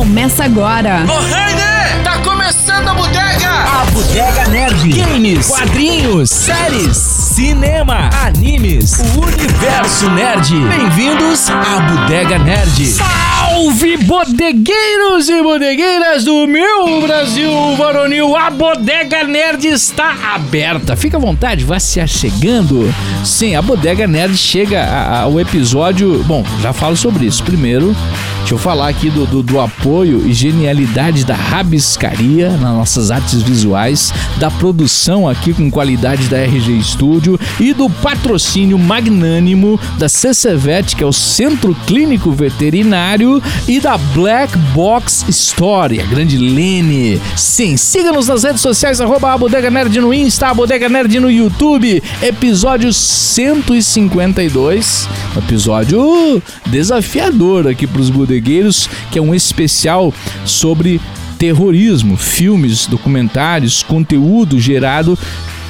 Começa agora. Ô, Rainer, tá começando a bodega! A Bodega Nerd. Games, quadrinhos, séries, cinema, animes, o universo nerd. Bem-vindos à Bodega Nerd. Salve bodegueiros e bodegueiras do meu Brasil varonil! A Bodega Nerd está aberta. Fica à vontade, vá se achegando. Sim, a Bodega Nerd chega ao episódio. Bom, já falo sobre isso. Primeiro, deixa eu falar aqui do, do, do apoio e genialidade da rabiscaria nas nossas artes visuais, da produção aqui com qualidade da RG Studio e do patrocínio magnânimo da CCVET, que é o Centro Clínico Veterinário, e da Black Box Store, a grande Lene. Sim, siga-nos nas redes sociais, arroba a Bodega Nerd no Insta, a Bodega Nerd no YouTube, episódio 152, um episódio desafiador aqui para os bodegueiros, que é um especial sobre terrorismo, filmes, documentários, conteúdo gerado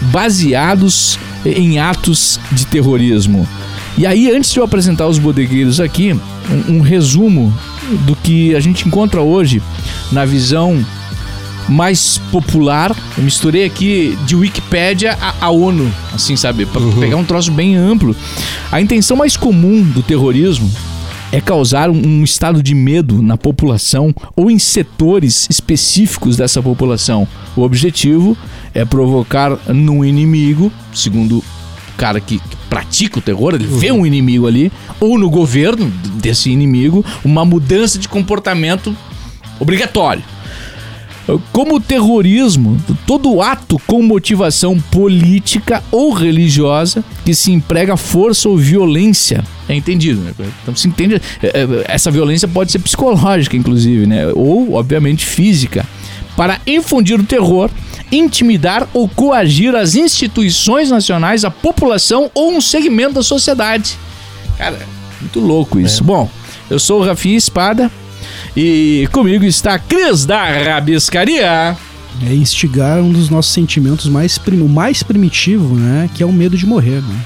baseados em atos de terrorismo. E aí, antes de eu apresentar os bodegueiros aqui, um, um resumo do que a gente encontra hoje na visão mais popular. Eu misturei aqui de Wikipédia a, a ONU, assim, sabe? Pra pegar um troço bem amplo. A intenção mais comum do terrorismo é causar um, um estado de medo na população ou em setores específicos dessa população. O objetivo é provocar no inimigo, segundo o cara que, que pratica o terror, ele vê um inimigo ali, ou no governo desse inimigo, uma mudança de comportamento obrigatório. Como o terrorismo, todo ato com motivação política ou religiosa que se emprega força ou violência. É entendido, né? Então se entende. é, é, Essa violência pode ser psicológica, inclusive, né? Ou, obviamente, física. Para infundir o terror, intimidar ou coagir as instituições nacionais, a população ou um segmento da sociedade. Cara, muito louco isso. Bom, eu sou o Rafinha Espada. E comigo está a Cris da Rabiscaria. É instigar um dos nossos sentimentos mais, prim- mais primitivo, né? Que é o medo de morrer, né?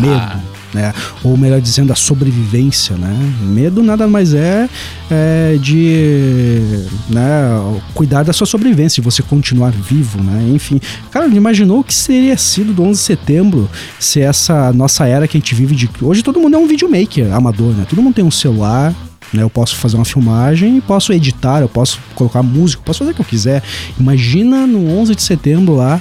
Medo. Ah. Né? Ou melhor dizendo, a sobrevivência, né? Medo nada mais é, é de né, cuidar da sua sobrevivência, você continuar vivo, né? Enfim, cara, imaginou o que seria sido do 11 de setembro se essa nossa era que a gente vive de... Hoje todo mundo é um videomaker amador, né? Todo mundo tem um celular, né? Eu posso fazer uma filmagem, posso editar, eu posso colocar música, posso fazer o que eu quiser. Imagina no 11 de setembro lá,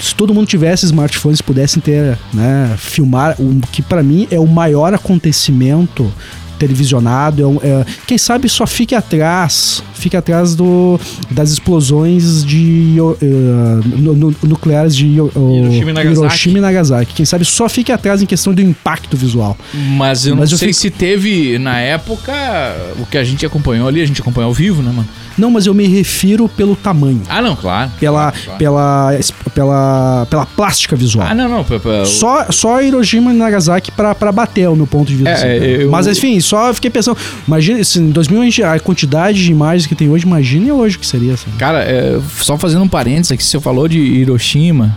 se todo mundo tivesse smartphones pudessem ter, né, filmar o que pra mim é o maior acontecimento televisionado, é um- é- quem sabe só fique atrás, fique atrás do, das explosões de nu- nucleares de oh, Hiroshima e Nagasaki. Hiroshima e Nagasaki. Quem sabe só fique atrás em questão do impacto visual. Mas eu Mas não eu sei fico- se teve, na época, o que a gente acompanhou ali, a gente acompanhou ao vivo, né, mano? Não, mas eu me refiro pelo tamanho, Ah, não, claro. pela, Claro, claro. pela, pela, pela plástica visual. Ah, não, não. Só, só Hiroshima e Nagasaki pra, pra bater, o meu ponto de vista. É, assim, é, eu- Mas enfim, só fiquei pensando. Imagina, se em 2000 a quantidade de imagens que tem hoje, imagine hoje o que seria. Assim. Cara, é, só fazendo um parênteses aqui, você falou de Hiroshima.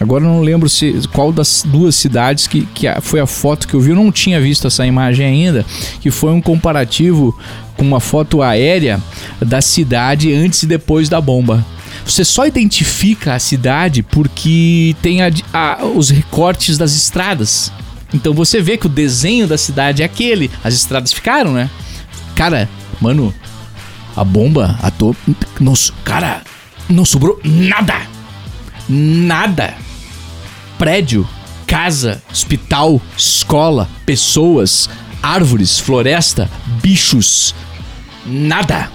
Agora eu não lembro se qual das duas cidades que, que a- foi a foto que eu vi. Eu não tinha visto essa imagem ainda. Que foi um comparativo com uma foto aérea da cidade antes e depois da bomba. Você só identifica a cidade porque tem a- a- os recortes das estradas. Então você vê que o desenho da cidade é aquele. As estradas ficaram, né? Cara, mano, a bomba, a to... so- cara, não sobrou nada. Nada. Prédio, casa, hospital, escola, pessoas, árvores, floresta, bichos. Nada.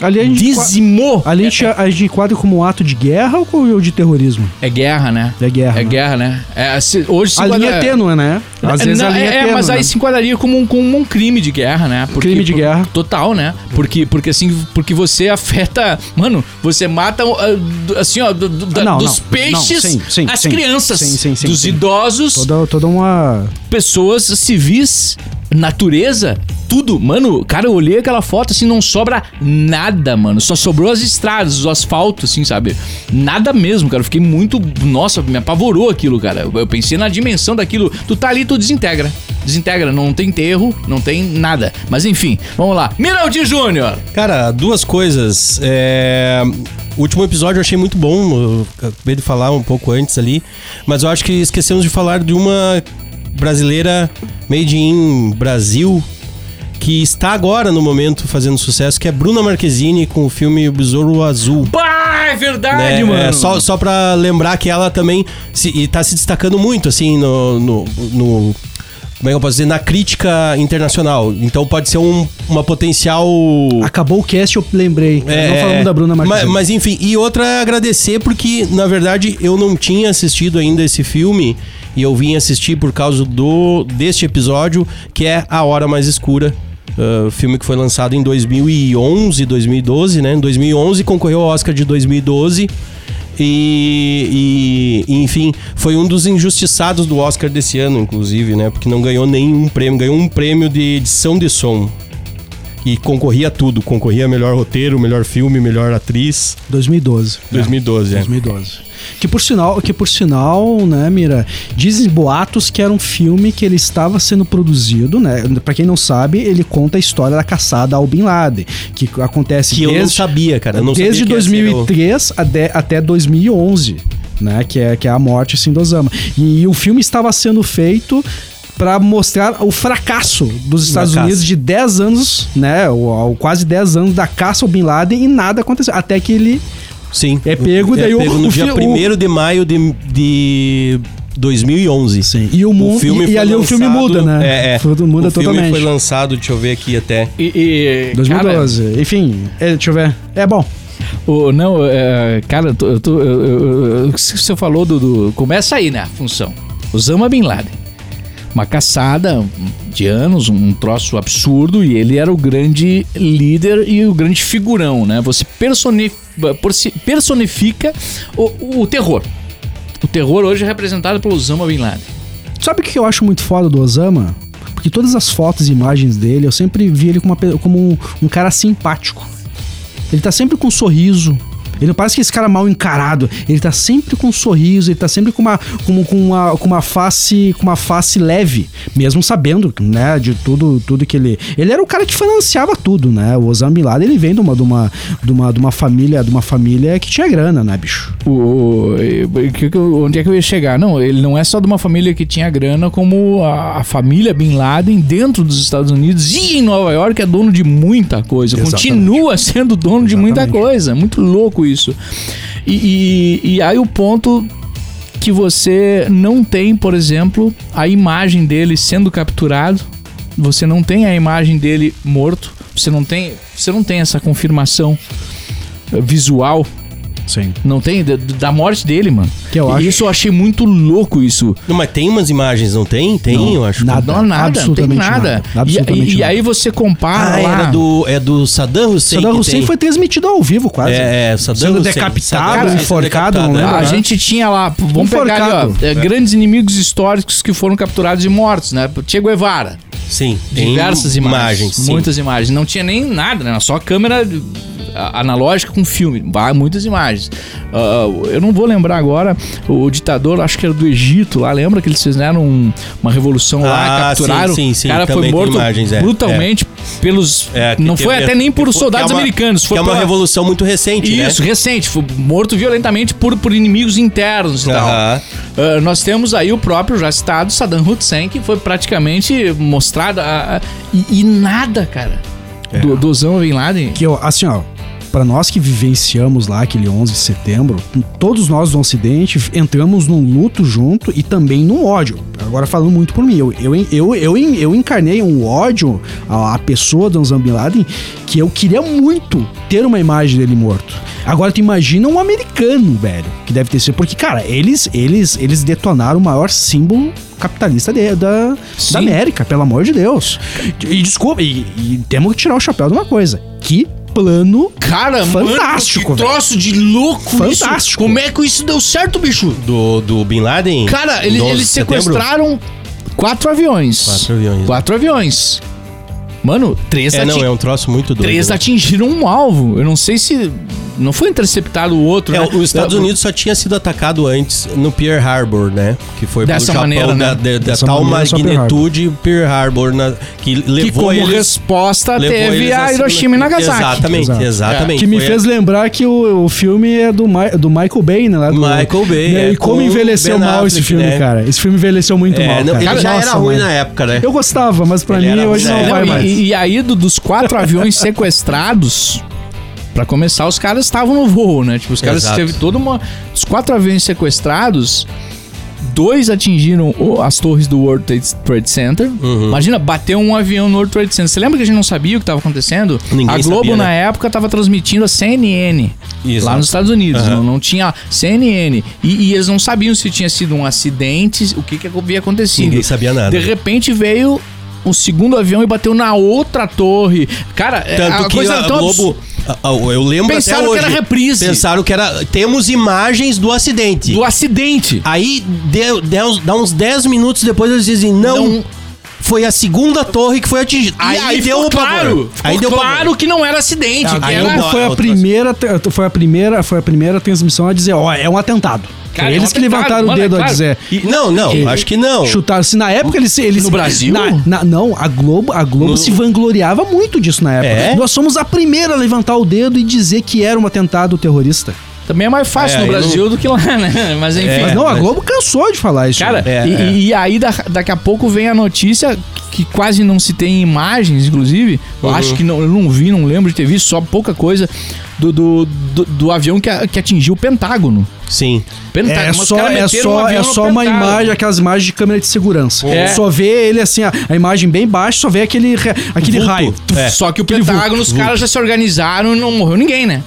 Ali a gente, Dizimou. ali a gente, a gente enquadra como um ato de guerra ou de terrorismo? É guerra, né? É guerra. É né? guerra, né? É, se- hoje se A linha é tênue, né? Às É, vezes não, a linha é, é, é, tênue. mas aí né? se enquadraria como um, como um crime de guerra, né? Crime de guerra. Total, né? Porque, porque assim, porque você afeta. Mano, você mata ah, assim, ó, do- do- Não, dos não, peixes sim, sim, as sim. crianças, Sim, sim, sim, dos idosos, Toda, toda uma. pessoas civis, natureza, tudo. Mano, cara, eu olhei aquela foto assim, não sobra nada, mano. Só sobrou as estradas, os asfaltos, assim, sabe? Nada mesmo, cara. Eu fiquei muito. Nossa, me apavorou aquilo, cara. Eu, eu pensei na dimensão daquilo. Tu tá ali, tu desintegra. Desintegra, não tem enterro, não tem nada. Mas enfim, vamos lá. Miraldi Júnior! Cara, duas coisas. É, O último episódio eu achei muito bom. Eu acabei de falar um pouco antes ali. Mas eu acho que esquecemos de falar de uma brasileira made in Brasil. Que está agora no momento fazendo sucesso, que é Bruna Marquezine com o filme O Besouro Azul. Bah, é verdade, né? mano. É, só, só pra lembrar que ela também se, e tá se destacando muito, assim, no. no, no- como é que eu posso dizer? Na crítica internacional. Então pode ser um, uma potencial. Acabou o cast, eu lembrei. É, não falamos da Bruna mas, Marquezine. mas enfim, e outra é agradecer porque, na verdade, eu não tinha assistido ainda esse filme e eu vim assistir por causa do deste episódio, que é A Hora Mais Escura. Uh, filme que foi lançado em 2011, 2012, né? Em 2011 concorreu ao Oscar de 2012. E, e, enfim, foi um dos injustiçados do Oscar desse ano, inclusive, né? Porque não ganhou nenhum prêmio, ganhou um prêmio de edição de som. E concorria a tudo, concorria a melhor roteiro, melhor filme, melhor atriz. 2012. 2012, é. 2012. Que por sinal, que por sinal, né, Mira, dizem boatos que era um filme que ele estava sendo produzido, né? Pra quem não sabe, ele conta a história da caçada ao Bin Laden, que acontece Que eu não desde sabia, cara. Eu não desde sabia que esse era o- 2003 até, até 2011, né? Que é, que é a morte assim, do Osama. E, o filme estava sendo feito para mostrar o fracasso dos Estados. Unidos de 10 anos, né? O, o quase 10 anos da caça ao Bin Laden e nada aconteceu. Até que ele Sim. É pego, daí o- pego no o dia fi- o- 1 de maio de, de 2011. Sim. E o mundo e, foi e ali o filme lançado- muda, né? É, é. O filme muda o filme totalmente. foi lançado, deixa eu ver aqui até. E, e, 2012. Enfim, é, deixa eu ver. É bom. O, não, é, cara, eu tô, eu eu- eu- o você falou do, do- Começa aí, né? A função. Osama Bin Laden. Uma caçada de anos, um troço absurdo, e ele era o grande líder e o grande figurão, né? Você personifica o, o terror. O terror hoje é representado pelo Osama Bin Laden. Sabe o que eu acho muito foda do Osama? Porque todas as fotos e imagens dele, eu sempre vi ele como, uma como um, um cara simpático. Ele tá sempre com um sorriso. Ele não parece que esse cara mal encarado. Ele tá sempre com um sorriso, ele tá sempre com uma, com, com uma, com uma face com uma face leve, mesmo sabendo, né, de tudo, tudo que ele. Ele era o cara que financiava tudo, né? O Osama Bin Laden, ele vem de uma, de uma, de uma, de uma família, de uma família que tinha grana, né, bicho? O, o- onde é que eu ia chegar? Não, ele não é só de uma família que tinha grana, como a, a família Bin Laden dentro dos Estados Unidos e em Nova York é dono de muita coisa. Exatamente. Continua sendo dono de muita Exatamente. coisa. Muito louco isso. E, e, e aí o ponto que você não tem, por exemplo, a imagem dele sendo capturado, você não tem a imagem dele morto, você não tem, você não tem essa confirmação visual Sim. não tem? Da, da morte dele, mano. Que eu acho- Isso eu achei muito louco, isso. Não, mas tem umas imagens, não tem? Tem, Não, eu acho. nada. Não, nada, não tem absolutamente nada. nada, E- absolutamente e, e aí você compara Ah, lá... era do, é do Saddam Hussein. Saddam que Hussein tem. foi transmitido ao vivo, quase. É, é, Saddam Sendo Hussein. decapitado, Saddam enforcado, decapitado, não é. lembro. A gente tinha lá, vamos pegar ali, ó, Enforcado. é, grandes inimigos históricos que foram capturados e mortos, né? Che Guevara, Sim, diversas imagens, sim. muitas imagens. Não tinha nem nada, né? Só câmera analógica com filme, muitas imagens. Ah, eu não vou lembrar agora, o ditador, acho que era do Egito lá, lembra que eles fizeram um- uma revolução lá, Ah, capturaram, sim, sim, sim, o cara foi também tem morto imagens, é, brutalmente pelos... É, que não foi até nem por que foi- soldados que é uma- americanos, foi que é uma pela- revolução muito recente, né? Isso, recente, foi morto violentamente por, por inimigos internos e tal. Aham. Ah, nós temos aí o próprio já citado Saddam Hussein, que foi praticamente mostrado a- a- e, e nada, cara, do, do Osama Bin Laden. Que eu, assim, ó, pra nós que vivenciamos lá aquele 11 de setembro, todos nós do Ocidente entramos num luto junto e também num ódio. Agora falando muito por mim, eu, eu, eu, eu, eu encarnei um ódio à, à pessoa do Osama Bin Laden que eu queria muito ter uma imagem dele morto. Agora tu imagina um americano, velho, que deve ter sido. Porque, cara, eles, eles, eles detonaram o maior símbolo capitalista de- da, Sim. da América, pelo amor de Deus. E desculpa, e, e temos que tirar o chapéu de uma coisa. Que plano Cara, Fantástico, mano, que troço de louco Fantástico. isso. Como é que isso deu certo, bicho? Do, do Bin Laden? Cara, eles, 12 eles sequestraram quatro aviões. Quatro aviões. Quatro aviões. Mano, três, É, não, é um troço muito doido. três né? atingiram um alvo. Eu não sei se. Não foi interceptado o outro, É, né? os Estados Unidos só tinha sido atacado antes no Pearl Harbor, né? Que foi Dessa pelo Japão, maneira, né? da, da- da Dessa tal magnitude Pearl Harbor, na- que Que levou como eles... resposta levou teve a Hiroshima e Nagasaki. Exatamente, Exato. exatamente. Que me Foi fez lembrar que o, o filme é do, Ma- do Michael Bay, né? lá do- Michael Bay, né, é, e como com envelheceu Ben mal esse Affleck, filme, né? cara. Esse filme envelheceu muito É, mal, não, cara. ele já Nossa, era ruim mano. na época, né? Eu gostava, mas pra Ele mim hoje não vai mais. E, aí, do- dos quatro aviões sequestrados, pra começar, os caras estavam no voo, né? Tipo, os caras Exato. teve toda uma. Os quatro aviões sequestrados, dois atingiram as torres do World Trade- Center. Uhum. Imagina, bateu um avião no World Trade Center. Você lembra que a gente não sabia o que estava acontecendo? Ninguém a Globo, sabia, né? na época, estava transmitindo a CNN. Exato. Lá nos Estados Unidos, Aham. não, não tinha CNN. E, e eles não sabiam se tinha sido um acidente, o que, que havia acontecido. Ninguém sabia nada. De repente veio o segundo avião e bateu na outra torre. Cara, é- Tanto a que coisa a tão Globo... abs- a- a- Eu lembro Pensaram até que hoje. era reprise. Pensaram que era... Temos imagens do acidente. do acidente. Aí, deu, deu- dá uns 10 minutos depois, eles dizem, não... Não. Foi a segunda torre que foi atingida. Aí, Aí, deu o claro. Aí deu claro pavor. que não era acidente. A que Aí era... foi a primeira, foi a primeira, foi a primeira transmissão a dizer, ó, é um atentado. Cara, Foi é eles que atentado, levantaram mano, o é dedo a claro. dizer. E- não, não, Que- acho que não. Chutaram. Se na época eles. eles No Brasil? na- na- não, a Globo, a Globo No- se vangloriava muito disso na época. É? Nós somos a primeira a levantar o dedo e dizer que era um atentado terrorista. Também é mais fácil É, no Brasil do que lá, né? Mas enfim. É, mas não, a mas- Globo cansou de falar isso. Cara, É, e, é. e aí da- daqui a pouco vem a notícia que quase não se tem imagens, inclusive. Eu Uhum. acho que não, eu não vi, não lembro de ter visto, só pouca coisa do, do, do, do avião que, a- que atingiu o Pentágono. Sim. Pentágono. É mas os só, é um só, avião é só uma imagem, aquelas imagens de câmera de segurança. É. Só vê ele assim, a, a imagem bem baixa, só vê aquele, aquele Vulto. raio. É. Só que o Aquele Pentágono, os vulto. caras já se organizaram e não morreu ninguém, né?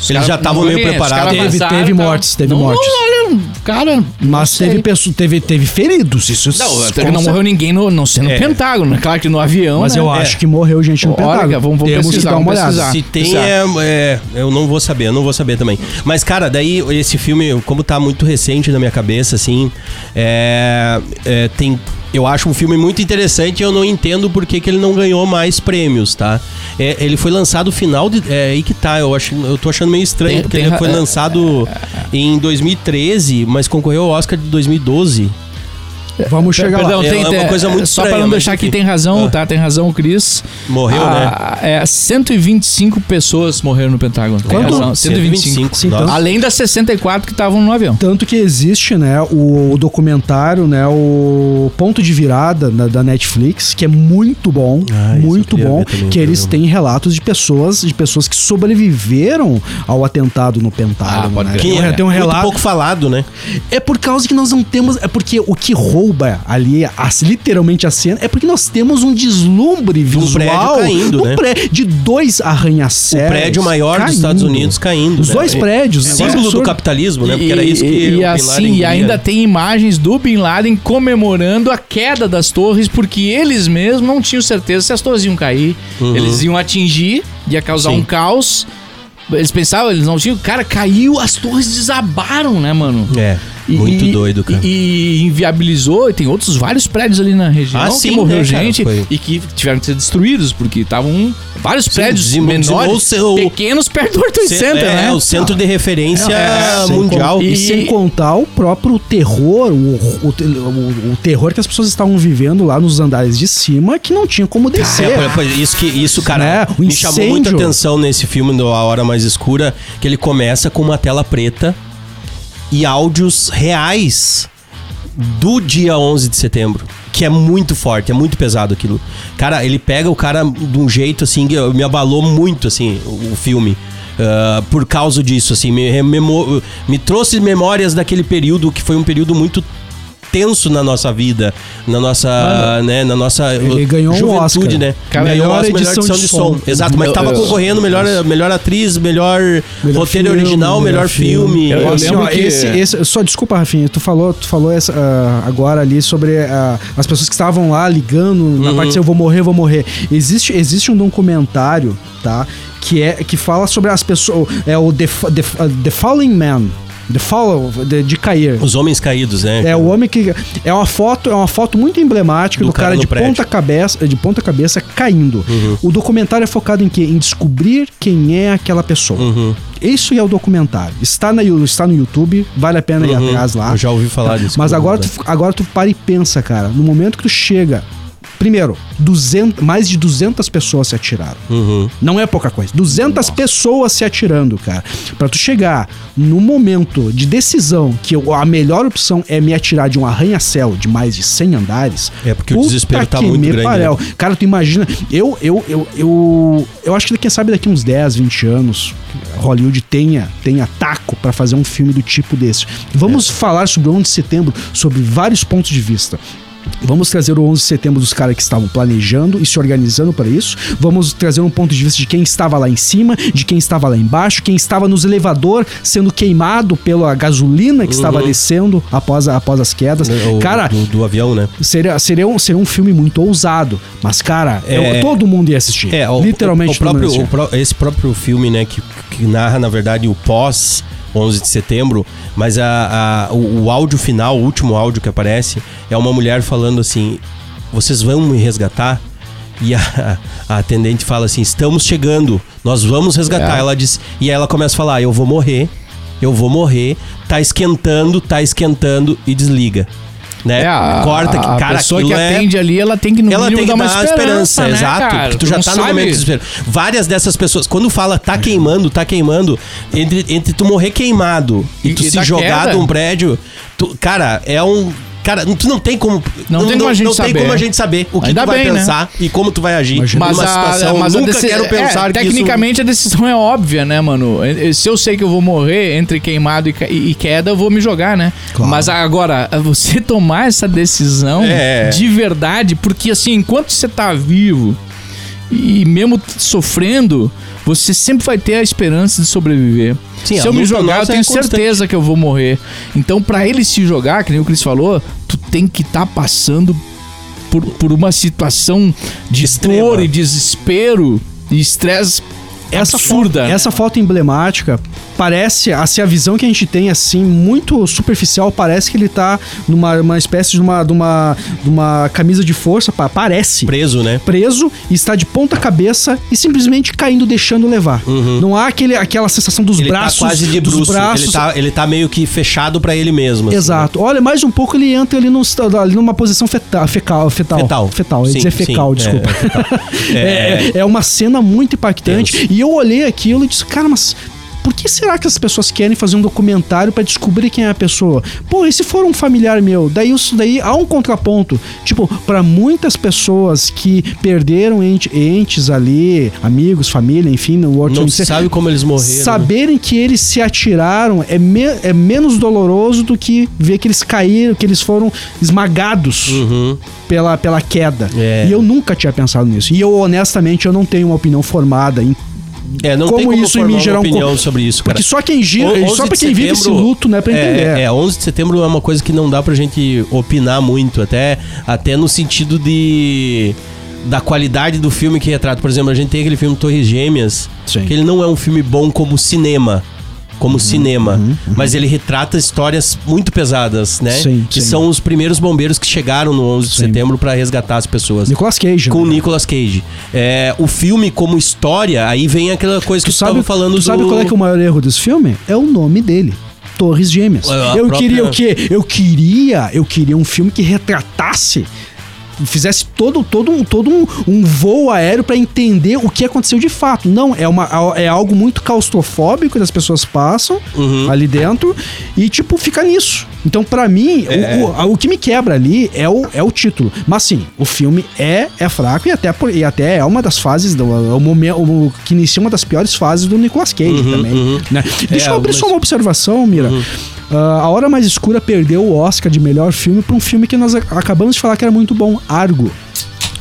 Os Eles já estavam não meio preparados. Teve- teve e tal. mortes, teve não, mortes. Não, olha, cara. não Mas teve, pessoa, teve, teve feridos. Isso Não, até com que não morreu ninguém no, não sei, no É. Pentágono. né? Claro que no avião. Mas né? eu É. acho que morreu gente no Olha, Pentágono. vamos- vamos Temos que pesquisar, dar uma olhada. pesquisar. Se tem, é, é, Eu não vou saber, eu não vou saber também. Mas, cara, daí esse filme, como tá muito recente na minha cabeça, assim, é, é, tem. Eu acho um filme muito interessante e eu não entendo por que, que ele não ganhou mais prêmios, tá? É, ele foi lançado final de. É aí que tá, eu, acho, eu tô achando meio estranho, Tem- porque tem ele ra- foi é, lançado em 2013, mas concorreu ao Oscar de 2012. Vamos chegar Perdão, lá. É tem, uma tem- coisa muito Só estranha, para não deixar aqui, enfim. tem razão, Ah. tá? Tem razão o Cris. Morreu, né? Ah, É, 125 pessoas morreram no Pentágono. Tem Quanto? razão, 125. Sim, Nossa. tanto- Além das 64 que estavam no avião. Tanto que existe, né, o, o documentário, né, o Ponto de Virada da, da Netflix, que é muito bom, Ah, muito bom, também, que eles têm relatos de pessoas, de pessoas que sobreviveram ao atentado no Pentágono, Ah, pode né? crer. Tem, um- É, tem um relato pouco falado, né? É por causa que nós não temos. É porque o que rouba ali, as- literalmente a cena, é porque nós temos um deslumbre visual. prédio caindo, do né? pré- de dois arranha-céus. O prédio maior dos caindo. Estados Unidos caindo. Os né? dois É- prédios. né? Símbolo do capitalismo, né? Porque era isso que E, o e assim, e ainda tem imagens do Bin Laden comemorando a queda das torres, porque eles mesmos não tinham certeza se as torres iam cair. Eles iam atingir, ia causar Uhum. Sim. um caos. Eles pensavam, eles não tinham. Cara, caiu, as torres desabaram, né, mano? É, E- muito e- doido, cara. E, e inviabilizou, e tem outros vários prédios ali na região Ah, que sim, morreu né, cara, gente foi. e que tiveram que ser destruídos, porque estavam vários prédios dizim- menores, dizimou o seu- pequenos perto do Ce- Center, é, né? o centro de referência É, sem mundial. E, E- sem contar o próprio terror, o, o, o- o terror que as pessoas estavam vivendo lá nos andares de cima, que não tinha como descer. É, isso, que, isso, cara, Né? O me chamou muita incêndio. atenção nesse filme do A Hora Mais Escura, que ele começa com uma tela preta e áudios reais do dia 11 de setembro. Que é muito forte, é muito pesado aquilo. Cara, ele pega o cara de um jeito assim, me abalou muito, assim, o, o filme. Ah, por causa disso, assim, me, rememo- me trouxe memórias daquele período que foi um período muito tenso na nossa vida, na nossa, né, na nossa Ele ganhou um juventude, Oscar. né? Cara, ganhou melhor o Oscar, edição de som. Exato, mas tava concorrendo melhor, melhor atriz, melhor, Melhor roteiro filme, original, melhor, filme. Eu- eu Assim, lembro ó, que- esse, esse- só desculpa, Rafinha, tu falou, tu falou essa, ah, agora ali sobre ah, as pessoas que estavam lá ligando Uhum. na parte de eu vou morrer, eu vou morrer. Existe, existe um documentário, tá? Que é que fala sobre as pessoas, é o The, The, The Falling Man. The Fall, de, de cair. Os homens caídos, né? É o homem que é uma foto, é uma foto muito emblemática do, Do cara cara, de prédio. ponta cabeça, de ponta cabeça caindo. O documentário é focado em quê? Em descobrir quem é aquela pessoa. Uhum. Isso é o documentário. Está na está no YouTube, vale a pena ir Uhum. atrás lá. Eu já ouvi falar disso. Mas agora tu, agora tu para e pensa, cara. No momento que tu chega. Primeiro, 200, mais de 200 pessoas se atiraram. Uhum. Não é pouca coisa. 200 pessoas se atirando, cara. Pra tu chegar no momento de decisão que eu- a melhor opção é me atirar de um arranha-céu de mais de 100 andares. É, porque o desespero tá muito grande, parel. né? Cara, tu imagina. Eu, eu, eu, eu, eu acho que quem sabe daqui uns 10, 20 anos, Hollywood tenha, tenha taco pra fazer um filme do tipo desse. Vamos É. falar sobre o 11 de setembro sobre vários pontos de vista. Vamos trazer o 11 de setembro dos caras que estavam planejando e se organizando para isso. Vamos trazer um ponto de vista de quem estava lá em cima, de quem estava lá embaixo, quem estava nos elevador sendo queimado pela gasolina que estava descendo após, após as quedas. Uhum. O- cara, do, do avião, né? seria, seria, um, seria um filme muito ousado. Mas, cara, É. eu- todo mundo ia assistir. É, o, Literalmente o, o próprio, esse próprio filme, né, que, que narra, na verdade, o pós 11 de setembro, mas a, a- o, o áudio final, o último áudio que aparece, é uma mulher falando assim: vocês vão me resgatar? E a, a atendente fala assim: estamos chegando, nós vamos resgatar. É. Ela diz, e aí ela começa a falar: eu vou morrer, eu vou morrer, tá esquentando, tá esquentando, e desliga. Né? É, a, Corta a, que, cara, a pessoa que é- atende ali, ela tem que no ela tem que dar uma uma esperança, né, exato. cara? porque tu já não tá no sabe. momento de desespero. Várias dessas pessoas, quando fala tá queimando, tá queimando, entre, entre tu morrer queimado e, E- tu e se jogar queda. de um prédio, tu- cara, é um. Cara, tu não tem como. Não tem como a gente não tem saber. como a gente saber o que Ainda tu vai bem, né? pensar e como tu vai agir Imagina. Mas, numa situação. a, mas a nunca deci- quero é, pensar que tecnicamente a decisão é óbvia, né, mano? Se eu sei que eu vou morrer entre queimado e, e queda, eu vou me jogar, né? Claro. Mas agora, você tomar essa decisão É. de verdade, porque assim, enquanto você tá vivo e mesmo sofrendo, você sempre vai ter a esperança de sobreviver. Sim, Se eu me jogar, eu nossa tenho é certeza que eu vou morrer. Então, pra ele se jogar, que nem o Chris falou, tem que estar passando por, por uma situação de Extrema. dor e desespero e estresse essa absurda. Foto, né? essa foto emblemática parece, assim, a visão que a gente tem, assim, muito superficial, parece que ele tá numa uma espécie de uma, de uma, de uma camisa de força, pa- parece. Preso, né? Preso está de ponta cabeça e simplesmente caindo, deixando levar. Não há aquele, aquela sensação dos Uhum. Ele braços. tá quase de dos bruxo. braços. Ele, tá, ele tá meio que fechado pra ele mesmo. assim, Exato. Olha, mais um pouco ele entra ali, num, ali numa posição fetal. Fecal. Fetal. Fetal. Fetal. Sim, dizer sim, fecal, é, desculpa. é. É, é- é uma cena muito impactante. Tenso. E eu olhei aquilo e disse, cara, mas. Por que será que as pessoas querem fazer um documentário pra descobrir quem é a pessoa? Pô, e se for um familiar meu? Daí isso daí há um contraponto. Tipo, pra muitas pessoas que perderam ente- entes ali, amigos, família, enfim, no World Não se sabe como eles morreram. Saberem que eles se atiraram é, me- é menos doloroso do que ver que eles caíram, que eles foram esmagados Uhum. pela, pela queda. É. E eu nunca tinha pensado nisso. E eu, honestamente, eu não tenho uma opinião formada em. É, não Como tem como isso em formar mim uma gerar um opinião sobre isso, cara. Porque só quem gira, só 11 pra de quem vive esse luto, né, pra entender. É, é, 11 de setembro é uma coisa que não dá pra gente opinar muito, até, até no sentido de da qualidade do filme que retrata. Por exemplo, a gente tem aquele filme Torres Gêmeas, Sim. que ele não é um filme bom como cinema. Como Uhum, cinema, mas ele retrata histórias muito pesadas, né? Sim, que sim. são os primeiros bombeiros que chegaram no 11 de Sim. setembro pra resgatar as pessoas. Nicolas Cage. Com o né? Nicolas Cage. É, o filme como história, aí vem aquela coisa que Tu tu sabe, tava falando tu sabe do... qual é, que é o maior erro desse filme? É o nome dele. Torres Gêmeas. É, a eu própria- queria o quê? Eu queria, eu queria um filme que retratasse fizesse todo, todo, um, todo um, um voo aéreo pra entender o que aconteceu de fato. Não, é, uma, é algo muito claustrofóbico que as pessoas passam Uhum. ali dentro e, tipo, fica nisso. Então, pra mim, É. o, o, o que me quebra ali é o, é o título. Mas, sim, o filme é, é fraco e até, e até é uma das fases, do, é o momento que inicia uma das piores fases do Nicolas Cage Uhum, também. uhum. né? Deixa eu abrir algumas- só uma observação, Mira. Ah, a Hora Mais Escura perdeu o Oscar de melhor filme pra um filme que nós acabamos de falar que era muito bom, Argo.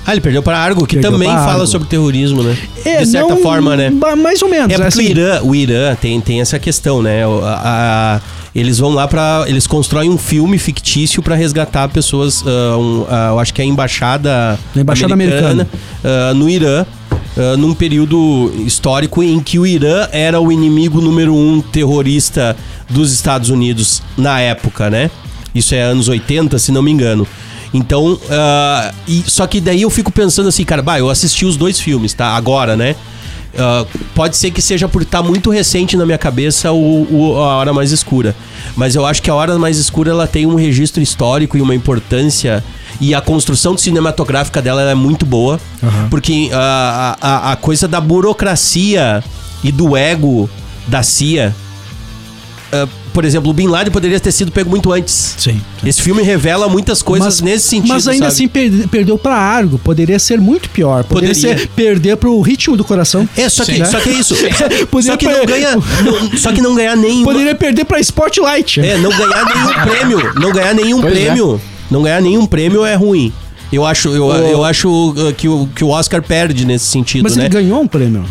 Ah, ele perdeu para Argo, que Perdeu também fala Argo. sobre terrorismo, né? É, de certa não- forma, né? Mais ou menos. É porque assim. o Irã, o Irã tem, tem essa questão, né? A- a- eles vão lá pra. Eles constroem um filme fictício pra resgatar pessoas. ah, um, ah, eu acho que é a embaixada, A embaixada ah, no Irã. ah, num período histórico em que o Irã era o inimigo número um terrorista dos Estados Unidos na época, né? Isso é anos 80, se não me engano. Então, ah, e, só que daí eu fico pensando assim, cara, bah, eu assisti os dois filmes, tá? Agora, né? Ah, pode ser que seja por estar muito recente na minha cabeça o, o- A Hora Mais Escura. Mas eu acho que A Hora Mais Escura ela tem um registro histórico e uma importância. E a construção cinematográfica dela ela é muito boa. Porque ah, a, a, a coisa da burocracia e do ego da CIA. ah, por exemplo, o Bin Laden poderia ter sido pego muito antes. Sim. Esse filme revela muitas coisas nesse sentido. Mas ainda sabe? assim per- perdeu pra Argo. Poderia ser muito pior. Poderia, Poderia. ser perder pro ritmo do coração. É, só que, Sim. só que é isso. Poderia só que não ganha. não- só que não ganhar nem. Poderia perder pra Spotlight. É, não ganhar nenhum prêmio. Não ganhar nenhum Pois é. prêmio. Não ganhar nenhum prêmio é ruim. Eu acho, eu, eu acho uh, que, o, que o Oscar perde nesse sentido, Mas né? ele ganhou um prêmio.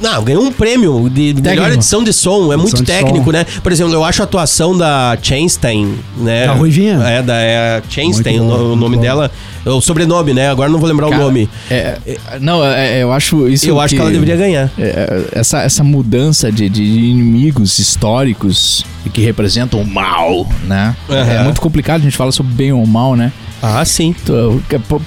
Não, ganhou um prêmio de melhor Técnico. edição de som. É muito de técnico, né? Por exemplo, eu acho a atuação da Chainstein, né? Da Ruivinha? É, da é, Chainstein, Muito o, bom, o muito nome bom. dela. O sobrenome, né? Agora não vou lembrar Cara, o nome. É, não, é- é, eu acho isso. Eu acho que ela deveria ganhar. é, essa, essa mudança de, de inimigos históricos e que representam o mal, né? É Aham. muito complicado a gente falar sobre bem ou mal, né? Ah, sim. O,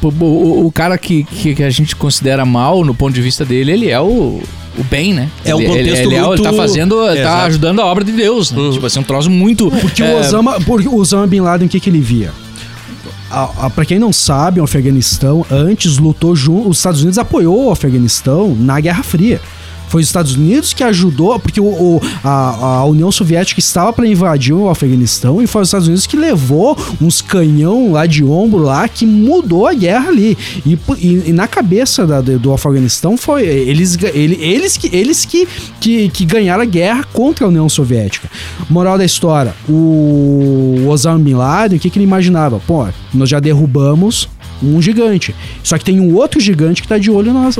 o- o- o cara que, que, que a gente considera mal, no ponto de vista dele, ele é o, o bem, né? É um ele, ele, contexto ele, é- ele tá muito- fazendo, É, tá exato. ajudando a obra de Deus, né? Tipo assim, um troço muito. Porque é, o Osama, porque o Osama Bin Laden, o que, que ele via? A, a, pra quem não sabe, o Afeganistão antes lutou junto. Os Estados Unidos apoiou o Afeganistão na Guerra Fria. Foi os Estados Unidos que ajudou, porque o, o- a, a União Soviética estava para invadir o Afeganistão e foi os Estados Unidos que levou uns canhão lá de ombro lá que mudou a guerra ali. E, e- e na cabeça da- do Afeganistão foi eles, ele- eles, que, eles que, que, que ganharam a guerra contra a União Soviética. Moral da história: o Osama Bin Laden, o que, que ele imaginava? Pô, nós já derrubamos um gigante. Só que tem um outro gigante que tá de olho em nós,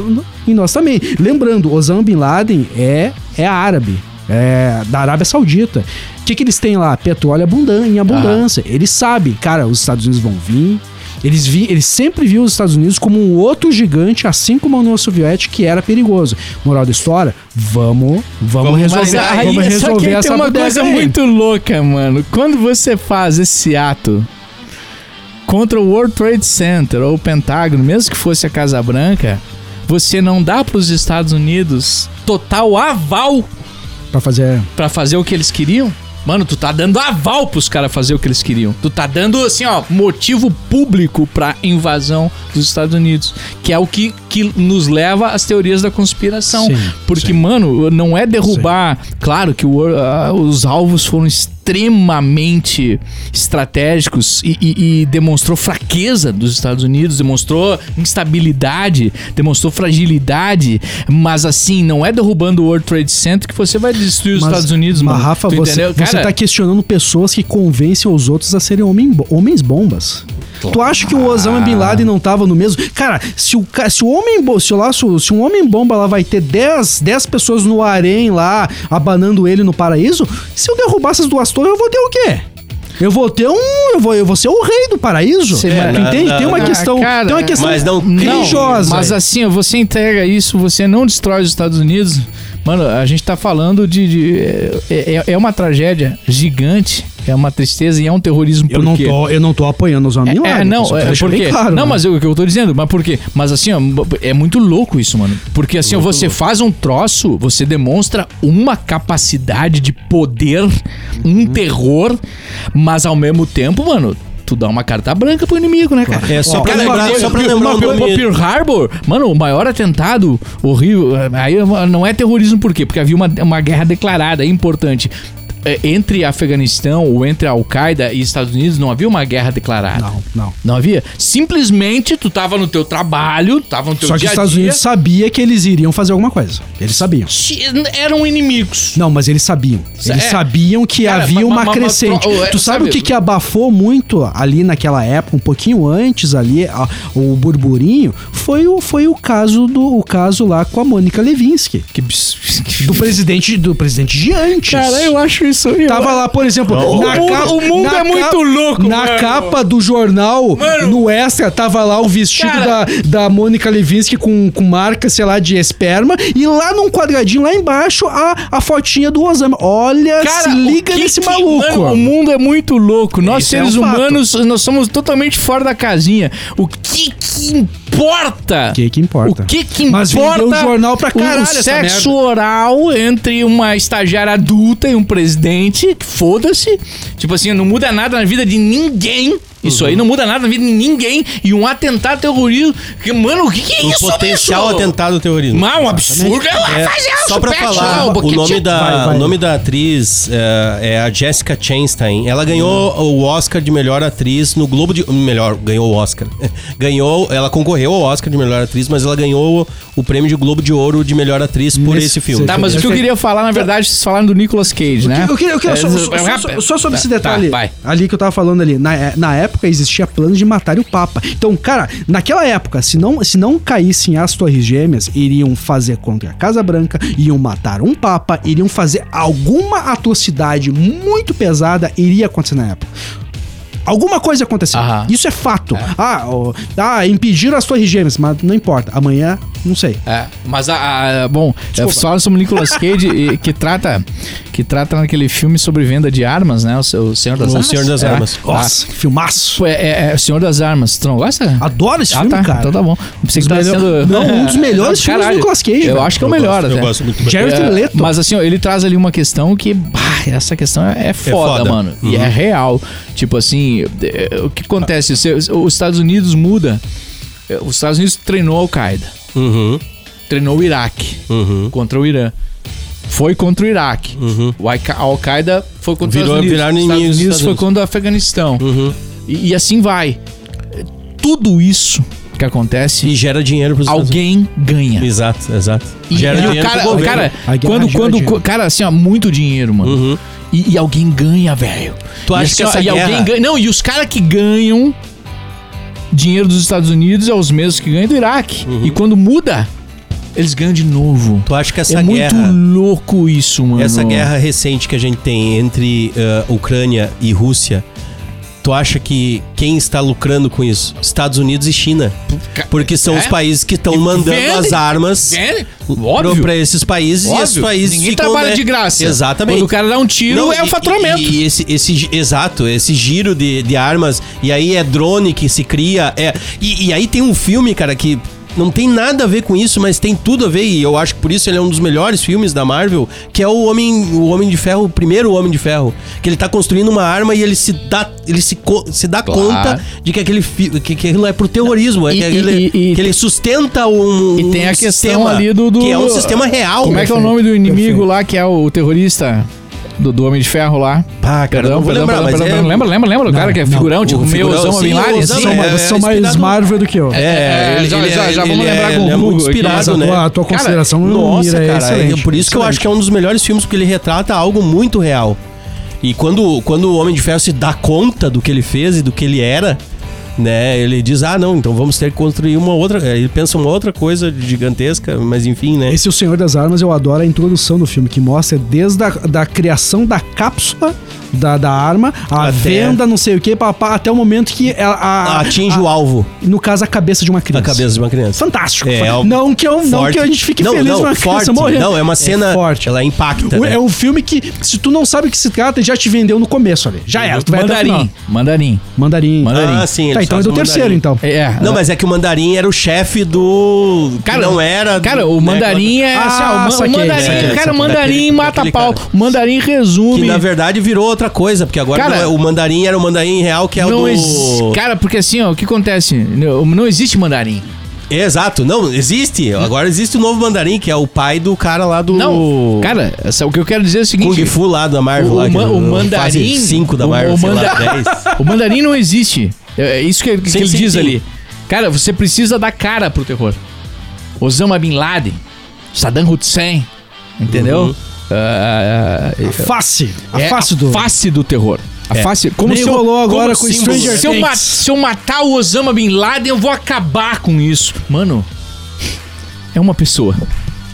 em nós também. Lembrando, Osama Bin Laden é, é árabe. É da Arábia Saudita. O que, que eles têm lá? Petróleo abundan em abundância. Eles sabem, cara, os Estados Unidos vão vir. Eles, vi, eles sempre viam os Estados Unidos como um outro gigante, assim como a União Soviética, que era perigoso. Moral da história, vamos, vamos, Vamos resolver, Mas aí, vamos só que resolver essa tem uma coisa aí. muito louca, mano. Quando você faz esse ato contra o World Trade Center ou o Pentágono, mesmo que fosse a Casa Branca, você não dá para os Estados Unidos total aval Pra fazer... Pra fazer o que eles queriam? Mano, tu tá dando aval pros caras fazer o que eles queriam. Tu tá dando, assim, ó, motivo público pra invasão dos Estados Unidos. Que é o que, que nos leva às teorias da conspiração. Sim, Porque, sim. mano, não é derrubar. Claro que o- ah, os alvos foram extremamente estratégicos e, e- e demonstrou fraqueza dos Estados Unidos, demonstrou instabilidade, demonstrou fragilidade. Mas, assim, não é derrubando o World Trade Center que você vai destruir os Mas, Estados Unidos, mas, mano. Rafa, você, entendeu? você Cara, tá questionando pessoas que convencem os outros a serem homem, homens bombas. Tu acha que o Osama Bin Laden não tava no mesmo? Cara, se o, se o homem se, lá, se, um homem bomba lá vai ter 10, 10 pessoas no harém lá, abanando ele no paraíso, se eu derrubar essas duas torres, eu vou ter o quê? Eu vou ter um. Eu vou, eu vou ser o rei do paraíso? Sim, Tu mas- entende? não, tem uma não. questão. Ah, cara, tem uma questão mas não- religiosa. Mas assim, você entrega isso, você não destrói os Estados Unidos. Mano, a gente tá falando de. de- é, é- é uma tragédia gigante, é uma tristeza e é um terrorismo eu, não tô, eu não tô apoiando os homens É, lá. não, é, quero deixar por bem quê? claro, não, né? mas eu- o que eu tô dizendo, mas por quê? Mas assim, ó, é muito louco isso, mano. Porque assim, ó, você faz um troço, você demonstra uma capacidade de poder, um terror, mas ao mesmo tempo, mano, tu dá uma carta branca pro inimigo, né, cara? É, só Ó, pra lembrar, só pra lembrar o nome- Pearl Harbor, mano, o maior atentado horrível. Aí não é terrorismo por quê? Porque havia uma, uma guerra declarada, é importante. É, Entre Afeganistão ou entre Al-Qaeda e Estados Unidos não havia uma guerra declarada. Não, não. Não havia? Simplesmente tu tava no teu trabalho, tava no teu Só que dia os Estados dia. Unidos sabia que eles iriam fazer alguma coisa. Eles sabiam. Eram inimigos. Não, mas eles sabiam. Eles É. sabiam que Cara, havia ma- uma ma- ma- crescente. é, tu sabe, sabe- o que, que abafou muito ali naquela época, um pouquinho antes ali, a- o burburinho? Foi o, foi o caso do o caso lá com a Mônica Levinsky. Que, bis- Do presidente, do presidente de antes. Cara, eu acho isso. Tava lá, por exemplo, O na mundo- capa- o mundo é muito louco, Na mano. capa do jornal, Mano. no extra, tava lá o vestido Cara. da, da Mônica Levinsky com, com marca, sei lá, de esperma. E lá num quadradinho, lá embaixo, a, a fotinha do Osama. Olha, se o liga que nesse que- maluco. mano, o mundo é muito louco. Nós, é seres um fato. humanos, nós somos totalmente fora da casinha. O que que importa? O que que importa? O que que Mas importa? vendeu o jornal pra caralho O sexo oral entre uma estagiária adulta e um presidente, que foda-se. Tipo assim, não muda nada na vida de ninguém. Isso Uhum. aí não muda nada na vida de ninguém. E um atentado terrorista. que- Mano, o que, que é Um isso, potencial bicho? atentado terrorismo. Mas um absurdo. Ela É, fazer só pra falar, não, o nome, da, Vai, vai. o nome da atriz é, é a Jessica Chastain. Ela ganhou o Oscar de melhor atriz no Globo de. Melhor, ganhou o Oscar. ganhou, ela concorreu ao Oscar de melhor atriz, mas ela ganhou o prêmio de Globo de Ouro de melhor atriz por Nesse- esse filme. Tá, mas o que eu queria falar, na verdade, vocês falaram do Nicolas Cage, né? Eu queria, eu queria É, só, só- é, só- só- sobre tá, esse detalhe tá, vai. ali que eu tava falando ali. Na, é, na época existia plano de matar o Papa. Então, cara, naquela época, se não, se não caíssem as Torres Gêmeas, iriam fazer contra a Casa Branca, iam matar um Papa, iriam fazer alguma atrocidade muito pesada, iria acontecer na época. Alguma coisa aconteceu. Aham. Isso é fato. Ah, ó, ah, impediram as Torres Gêmeas, mas não importa. Amanhã, não sei. É, mas a, a- bom, é, fala sobre o Nicolas Cage e- que trata que trata naquele filme sobre venda de armas, né? O, o Senhor das O Armas. Senhor das É. Armas. Nossa, que filmaço. É, é, é o Senhor das Armas. Tu não gosta? Adoro esse Ah, filme, tá. cara. Então tá bom. Pensei que Um melhor- sendo... Não, um dos melhores filmes do. Nicolas Cage, Eu velho. acho que é o melhor gosto, eu gosto muito bem. Jared É, Leto. Mas assim, ó, ele traz ali uma questão que, bah, essa questão é, é foda, foda. mano. E Uhum. é real. Tipo assim, é, o que acontece? Os Estados Unidos muda. É, Os Estados Unidos treinou a Al-Qaeda, Uhum, treinou o Iraque uhum. contra o Irã. Foi contra o Iraque. Uhum. O Al- a Al-Qaeda foi contra os Virou- Estados Unidos. viraram Os inimigos Estados dos Unidos foi contra o Afeganistão. Uhum. E, e assim vai. Tudo isso que acontece, E gera dinheiro pros Estados alguém ganha. Exato, exato. E, gera e o dinheiro cara, pro o cara A guerra quando, quando, dinheiro. cara, assim, ó, muito dinheiro, mano. Uhum. E, e alguém ganha, velho. Tu E acha assim, que ó, essa e guerra- alguém ganha. Não, e os caras que ganham dinheiro dos Estados Unidos é os mesmos que ganham do Iraque. Uhum. E quando muda, eles ganham de novo. Tu acha que essa é muito guerra. louco isso, mano. Essa guerra recente que a gente tem entre eh, Ucrânia e Rússia, tu acha que quem está lucrando com isso? Estados Unidos e China. Porque são É? os países que estão mandando vende. as armas óbvio. pra esses países e esses Óbvio. países Ninguém ficam, trabalha né? de graça. Exatamente. Quando o cara dá um tiro, Não, é o e- faturamento. E, e esse, esse, exato, esse giro de, de armas, e aí é drone que se cria. É, e, e aí tem um filme, cara, que não tem nada a ver com isso, mas tem tudo a ver, e eu acho que por isso ele é um dos melhores filmes da Marvel, que é o Homem, o Homem de Ferro, o primeiro Homem de Ferro. Que ele tá construindo uma arma e ele se dá, ele se, se dá Claro. conta de que aquele que, que aquilo é pro terrorismo, é E- que, e- aquele- e- e- que ele sustenta um. E tem um a questão sistema ali do, do- Que é um sistema real. Como é que é o nome do inimigo lá, que é o terrorista do, do Homem de Ferro lá? Pá, cara, Perdão, não vou perdão, lembrar, perdão, mas perdão, é... Lembra, lembra, lembra? O cara que é figurão, tipo, o meio figurão, Osama sim, Bin Laden, assim? Osama, São, é, mais, é Marvel do que eu. É, É, ele, já- ele- já- já ele vamos é- lembrar com ele é o muito inspirado, a né? tua, a tua Cara, consideração Nossa, mira é cara, é excelente. por isso que eu acho que é um dos melhores filmes, porque ele retrata algo muito real. E quando, quando o Homem de Ferro se dá conta do que ele fez e do que ele era, né? Ele diz, ah, não, então vamos ter que construir uma outra... Ele pensa uma outra coisa gigantesca, mas enfim, né? Esse O Senhor das Armas, eu adoro a introdução do filme, que mostra desde a da criação da cápsula da, da arma, a Até- venda, não sei o que, papá, até o momento que ela, a, Atinge a- o alvo, no caso, a cabeça de uma a criança. cabeça de uma criança. Fantástico. É, não, que eu, não que a gente fique não, feliz não, uma forte. criança morrer. Não, é uma cena... forte. Ela impacta, O- né? É um filme que, se tu não sabe o que se trata, já te vendeu no começo ali. Já era. Tu vai Mandarim, mandarim. Mandarim. Mandarim. Ah, sim, Tá, então é do terceiro, então. É, Não, mas é que o Mandarim era o chefe do... Cara, não era... Cara, o mandarim é Ah, assim, ó, o ma- mandarim, saquei, cara, o mandarim mata daquele pau. cara. O mandarim resume. Que na verdade virou outra coisa, porque agora Cara, não é- o mandarim era o mandarim real, que é não o do. Cara, porque assim, ó, o que acontece? Não, não existe mandarim. Exato, não, existe. Agora existe o novo mandarim, que é o pai do cara lá do. Não, cara, essa- o que eu quero dizer é o seguinte. Kung Fu lá da Marvel. O, lá, o, ma- o mandarim. Fase 5 da o- Marvel, o, sei manda- lá, 10. o mandarim não existe. É é isso que, que Sim, ele sim, diz sim. ali. Cara, você precisa dar cara pro terror. Osama Bin Laden, Saddam Hussein, entendeu? Uhum. Ah, ah, Face. A é face do. face do terror. A É. face. Como Nem se rolou agora com se- Stranger se eu, ma- Things. se eu matar o Osama Bin Laden, eu vou acabar com isso. Mano, é uma pessoa.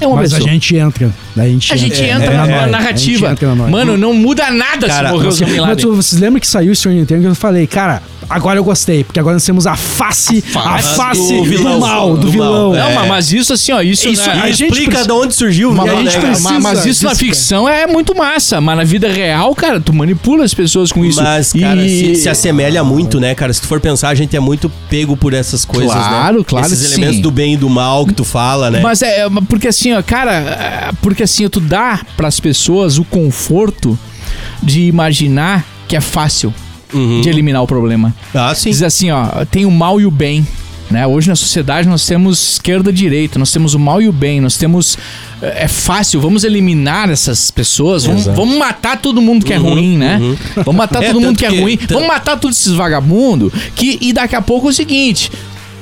é uma Mas pessoa. a gente entra. Daí a gente A gente entra é, na, é, na a gente narrativa. entra na. Mano, não muda nada Cara, se morrer o você- Bin Laden. vocês lembram que saiu o Stranger Things? Eu falei, cara, agora eu gostei, porque agora nós temos a face, a face face do do, vilão. mal, do, Do vilão. mal, Não, é. mas- mas isso assim, ó, isso, Isso né, a gente explica precisa- de onde surgiu o Mas vilão, a gente né, mas, mas isso na ficção é muito massa, mas na vida real, cara, tu manipula as pessoas com isso. Mas, cara, E- se, se assemelha muito, né, cara? Se tu for pensar, a gente é muito pego por essas coisas, Claro, né? claro Esses que elementos sim. do bem e do mal que tu fala, né? Mas é, é, porque assim, ó, cara, é, porque assim, tu dá pras pessoas o conforto de imaginar que é fácil Uhum. de eliminar o problema. Ah, sim. Diz assim, ó, tem o mal e o bem. Né? Hoje na sociedade nós temos esquerda e direita, nós temos o mal e o bem, nós temos. É é fácil, vamos eliminar essas pessoas, vamos, vamos matar todo mundo que é ruim, né? Vamos matar É, todo mundo tanto que é que- ruim, vamos matar todos esses vagabundos. Que, e daqui a pouco é o seguinte: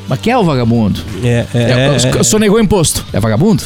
mas quem é o vagabundo? É, é, É, é, Sonegou imposto, é vagabundo?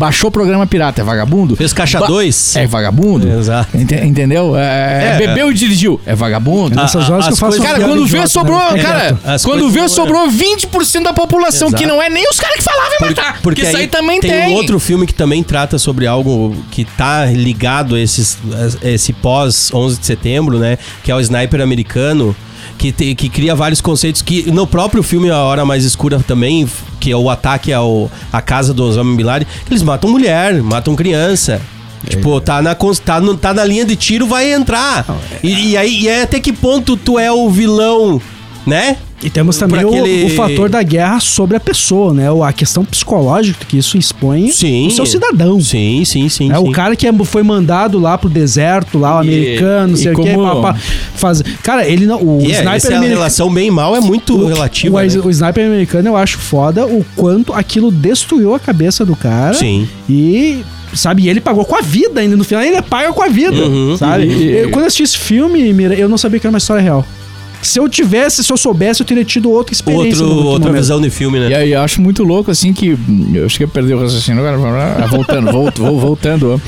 Baixou o programa pirata, é vagabundo? Fez caixa Ba- 2. É vagabundo? Exato. Ente- entendeu? É, É. bebeu e dirigiu, é vagabundo? Ah, Nessas horas que eu faço Cara, quando vê, idiota, sobrou. né? É Cara. As quando vê, sobrou 20% da população, Exato. que não é nem os caras que falavam em matar. Porque, isso aí, também tem. um outro filme que também trata sobre algo que tá ligado a, esses, a esse pós 11 de setembro, né? Que é o Sniper americano. Que, te- que cria vários conceitos que no próprio filme A Hora Mais Escura também, que é o ataque ao, à casa do Osama Bin Laden, eles matam mulher, matam criança. Tipo, tá na, tá, no- tá na linha de tiro, vai entrar. E, e aí, e aí até que ponto tu é o vilão, né? E temos também Por o, aquele- o fator da guerra sobre a pessoa, né? A questão psicológica que isso expõe Sim. o seu cidadão. Sim, sim, sim. É, sim. o cara que é- foi mandado lá pro deserto, lá, o americano, não e sei o que, como-. Cara, ele não. O E é, sniper essa americano. relação bem mal é muito O, relativa. o, né? o sniper americano eu acho foda o quanto aquilo destruiu a cabeça do cara. Sim. E, sabe, e ele pagou com a vida ainda no final, ele paga com a vida, Uhum. sabe? E- Eu- quando eu assisti esse filme, Mira, eu não sabia que era uma história real. Se eu tivesse, se eu soubesse, eu teria tido outra experiência. Outro, outra momento. visão de filme, né? E aí eu acho muito louco, assim, que. Eu acho que eu perdi o raciocínio agora. ah, Voltando, vol- vol- voltando.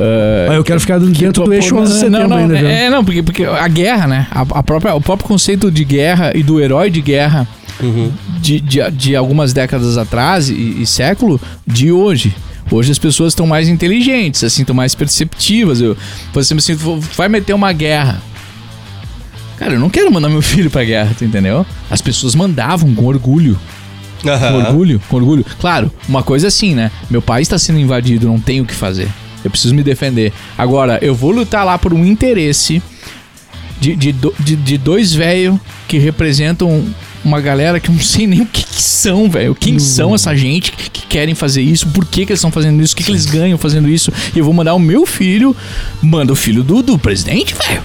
Ah, Mas eu quero ficar dentro do eixo 11 de setembro não, não, ainda, viu? É, não, porque, porque a guerra, né? A, a própria, o próprio conceito de guerra e do herói de guerra Uhum. de, de, de algumas décadas atrás e, e século de hoje. Hoje as pessoas estão mais inteligentes, assim, estão mais perceptivas. Eu, por exemplo, assim, vai meter uma guerra. Cara, eu não quero mandar meu filho pra guerra, tu entendeu? As pessoas mandavam com orgulho. Com Aham. orgulho, com orgulho. Claro, uma coisa assim, né? Meu país está sendo invadido, não tenho o que fazer. Eu preciso me defender. Agora, eu vou lutar lá por um interesse de, de, de, de dois velhos que representam uma galera que eu não sei nem o que, que são, velho. Quem são essa gente que, que querem fazer isso? Por que, que eles estão fazendo isso? O que, que eles ganham fazendo isso? E eu vou mandar o meu filho, manda o filho do, do presidente, velho.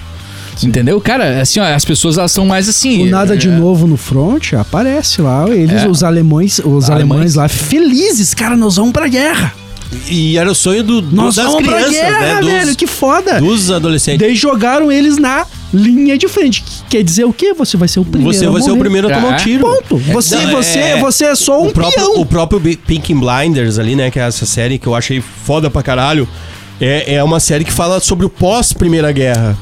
Entendeu? Cara, assim, ó, as pessoas elas são mais assim. O nada de é, novo no front aparece lá, eles, É. os alemães, os Alemães. alemães lá felizes, cara, nós vamos pra guerra. E era o sonho do, do- Nós das vamos pra crianças, guerra, né? Dos, velho, que foda. dos adolescentes. Daí jogaram eles na linha de frente. Que Quer dizer o quê? Você vai ser o primeiro. Você a vai ser o primeiro a tomar um É. tiro. Ponto. Você, Não, você, é- você é só um o próprio, peão. o próprio Pink Blinders ali, né? Que é essa série que eu achei foda pra caralho. É, é uma série que fala sobre o pós-Primeira Guerra.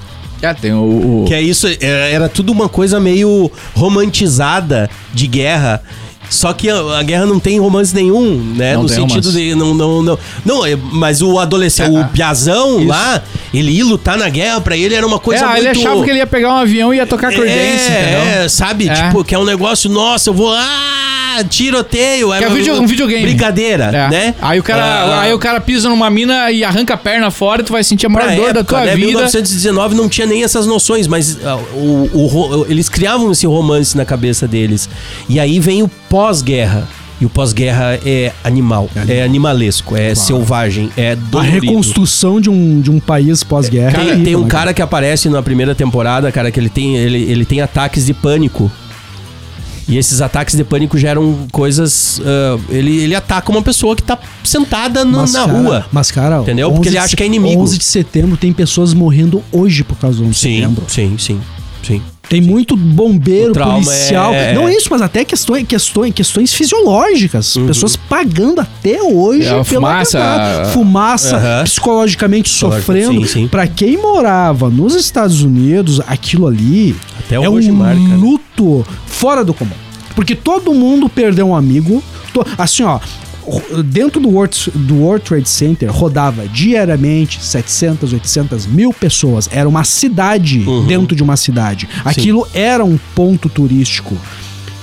Ah, tem o. o- Que é isso, é- era tudo uma coisa meio romantizada de guerra. Só que a, a guerra não tem romance nenhum, né? Não no tem sentido romance. de. Não, não, não. Não, é- mas o adolescente, Ah, o Piazão isso. lá, ele ir lutar na guerra, pra ele era uma É, coisa muito. ele achava que ele ia pegar um avião e ia tocar entendeu? é, é, sabe? É. Tipo, que é um negócio, nossa, eu vou. Ah, tiroteio. Que é video- um videogame. Brincadeira, É. né? Aí o, cara, Ah, aí o cara pisa numa mina e arranca a perna fora e tu vai sentir a maior dor da época, tua né, vida. 1919 não tinha nem essas noções, mas ah, o, o eles criavam esse romance na cabeça deles. E aí vem o pós-guerra. E o pós-guerra é animal, é animalesco, é selvagem, é A dolorido. reconstrução de um, de um país pós-guerra. Tem, é tem um né, cara que aparece na primeira temporada, cara, que ele tem, ele, ele tem ataques de pânico. E esses ataques de pânico geram coisas. ah, ele, ele ataca uma pessoa que tá sentada no- Mas, na cara, rua. Mas, cara, Entendeu? 11 Porque ele de acha que é inimigo. 11 de setembro tem pessoas morrendo hoje por causa do 11 de Sim, setembro. sim, sim, sim. Tem muito bombeiro, policial. é- Não isso, mas até questões, questões, questões fisiológicas. Uhum. Pessoas pagando até hoje É, fumaça-. Fumaça, Aham. psicologicamente sofrendo. Sim, sim. Pra quem morava nos Estados Unidos, aquilo ali Até é hoje um marca, né? luto fora do comum. Porque todo mundo perdeu um amigo. To- Assim, ó. Ro- dentro do World, do World Trade Center rodava diariamente 700, 800 mil pessoas. Era uma cidade Uhum. dentro de uma cidade. Aquilo era um ponto turístico.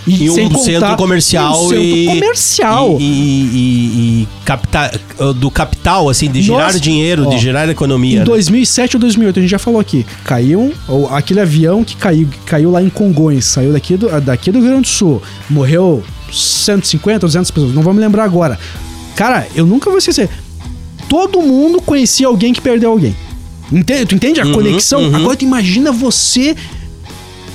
E um centro comercial um centro e- comercial. E, e- e- e capta- do capital, assim, de gerar Nossa, dinheiro, ó, de gerar economia. Em né? 2007 ou 2008, a gente já falou aqui. Caiu ou aquele avião que caiu, que caiu lá em Congonhas, saiu daqui do, daqui do Rio Grande do Sul. Morreu 150, 200 pessoas, não vou me lembrar agora. Cara, eu nunca vou esquecer. Todo mundo conhecia alguém que perdeu alguém. Entende? Tu entende a Uhum, conexão? uhum. Agora tu imagina você.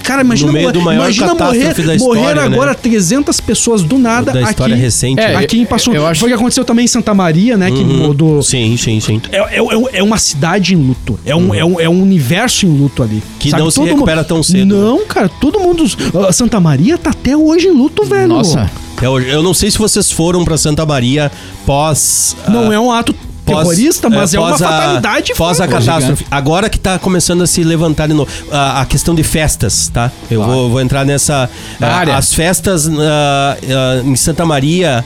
Cara, imagina, No meio morrer- do maior imagina catástrofe morrer, da história, morrer né? agora 300 pessoas do nada Da história aqui, recente. É, né? aqui em Passo eu acho- Foi o que aconteceu também em Santa Maria, né? Que Uhum. do, Sim, sim, sim. é, é, é- é uma cidade em luto. É um, é, um, é um universo em luto ali. Uhum. Que não se Todo recupera mundo- tão cedo. Não, cara, todo mundo. Santa Maria tá até hoje em luto, velho. Nossa. Eu não sei se vocês foram pra Santa Maria pós. Não ah, é um ato terrorista, mas é, uma pós a- fatalidade. Pós a catástrofe. Agora que tá começando a se levantar de novo. A, a questão de festas, tá? Eu vou, vou entrar nessa. Área. As festas ah, ah, em Santa Maria.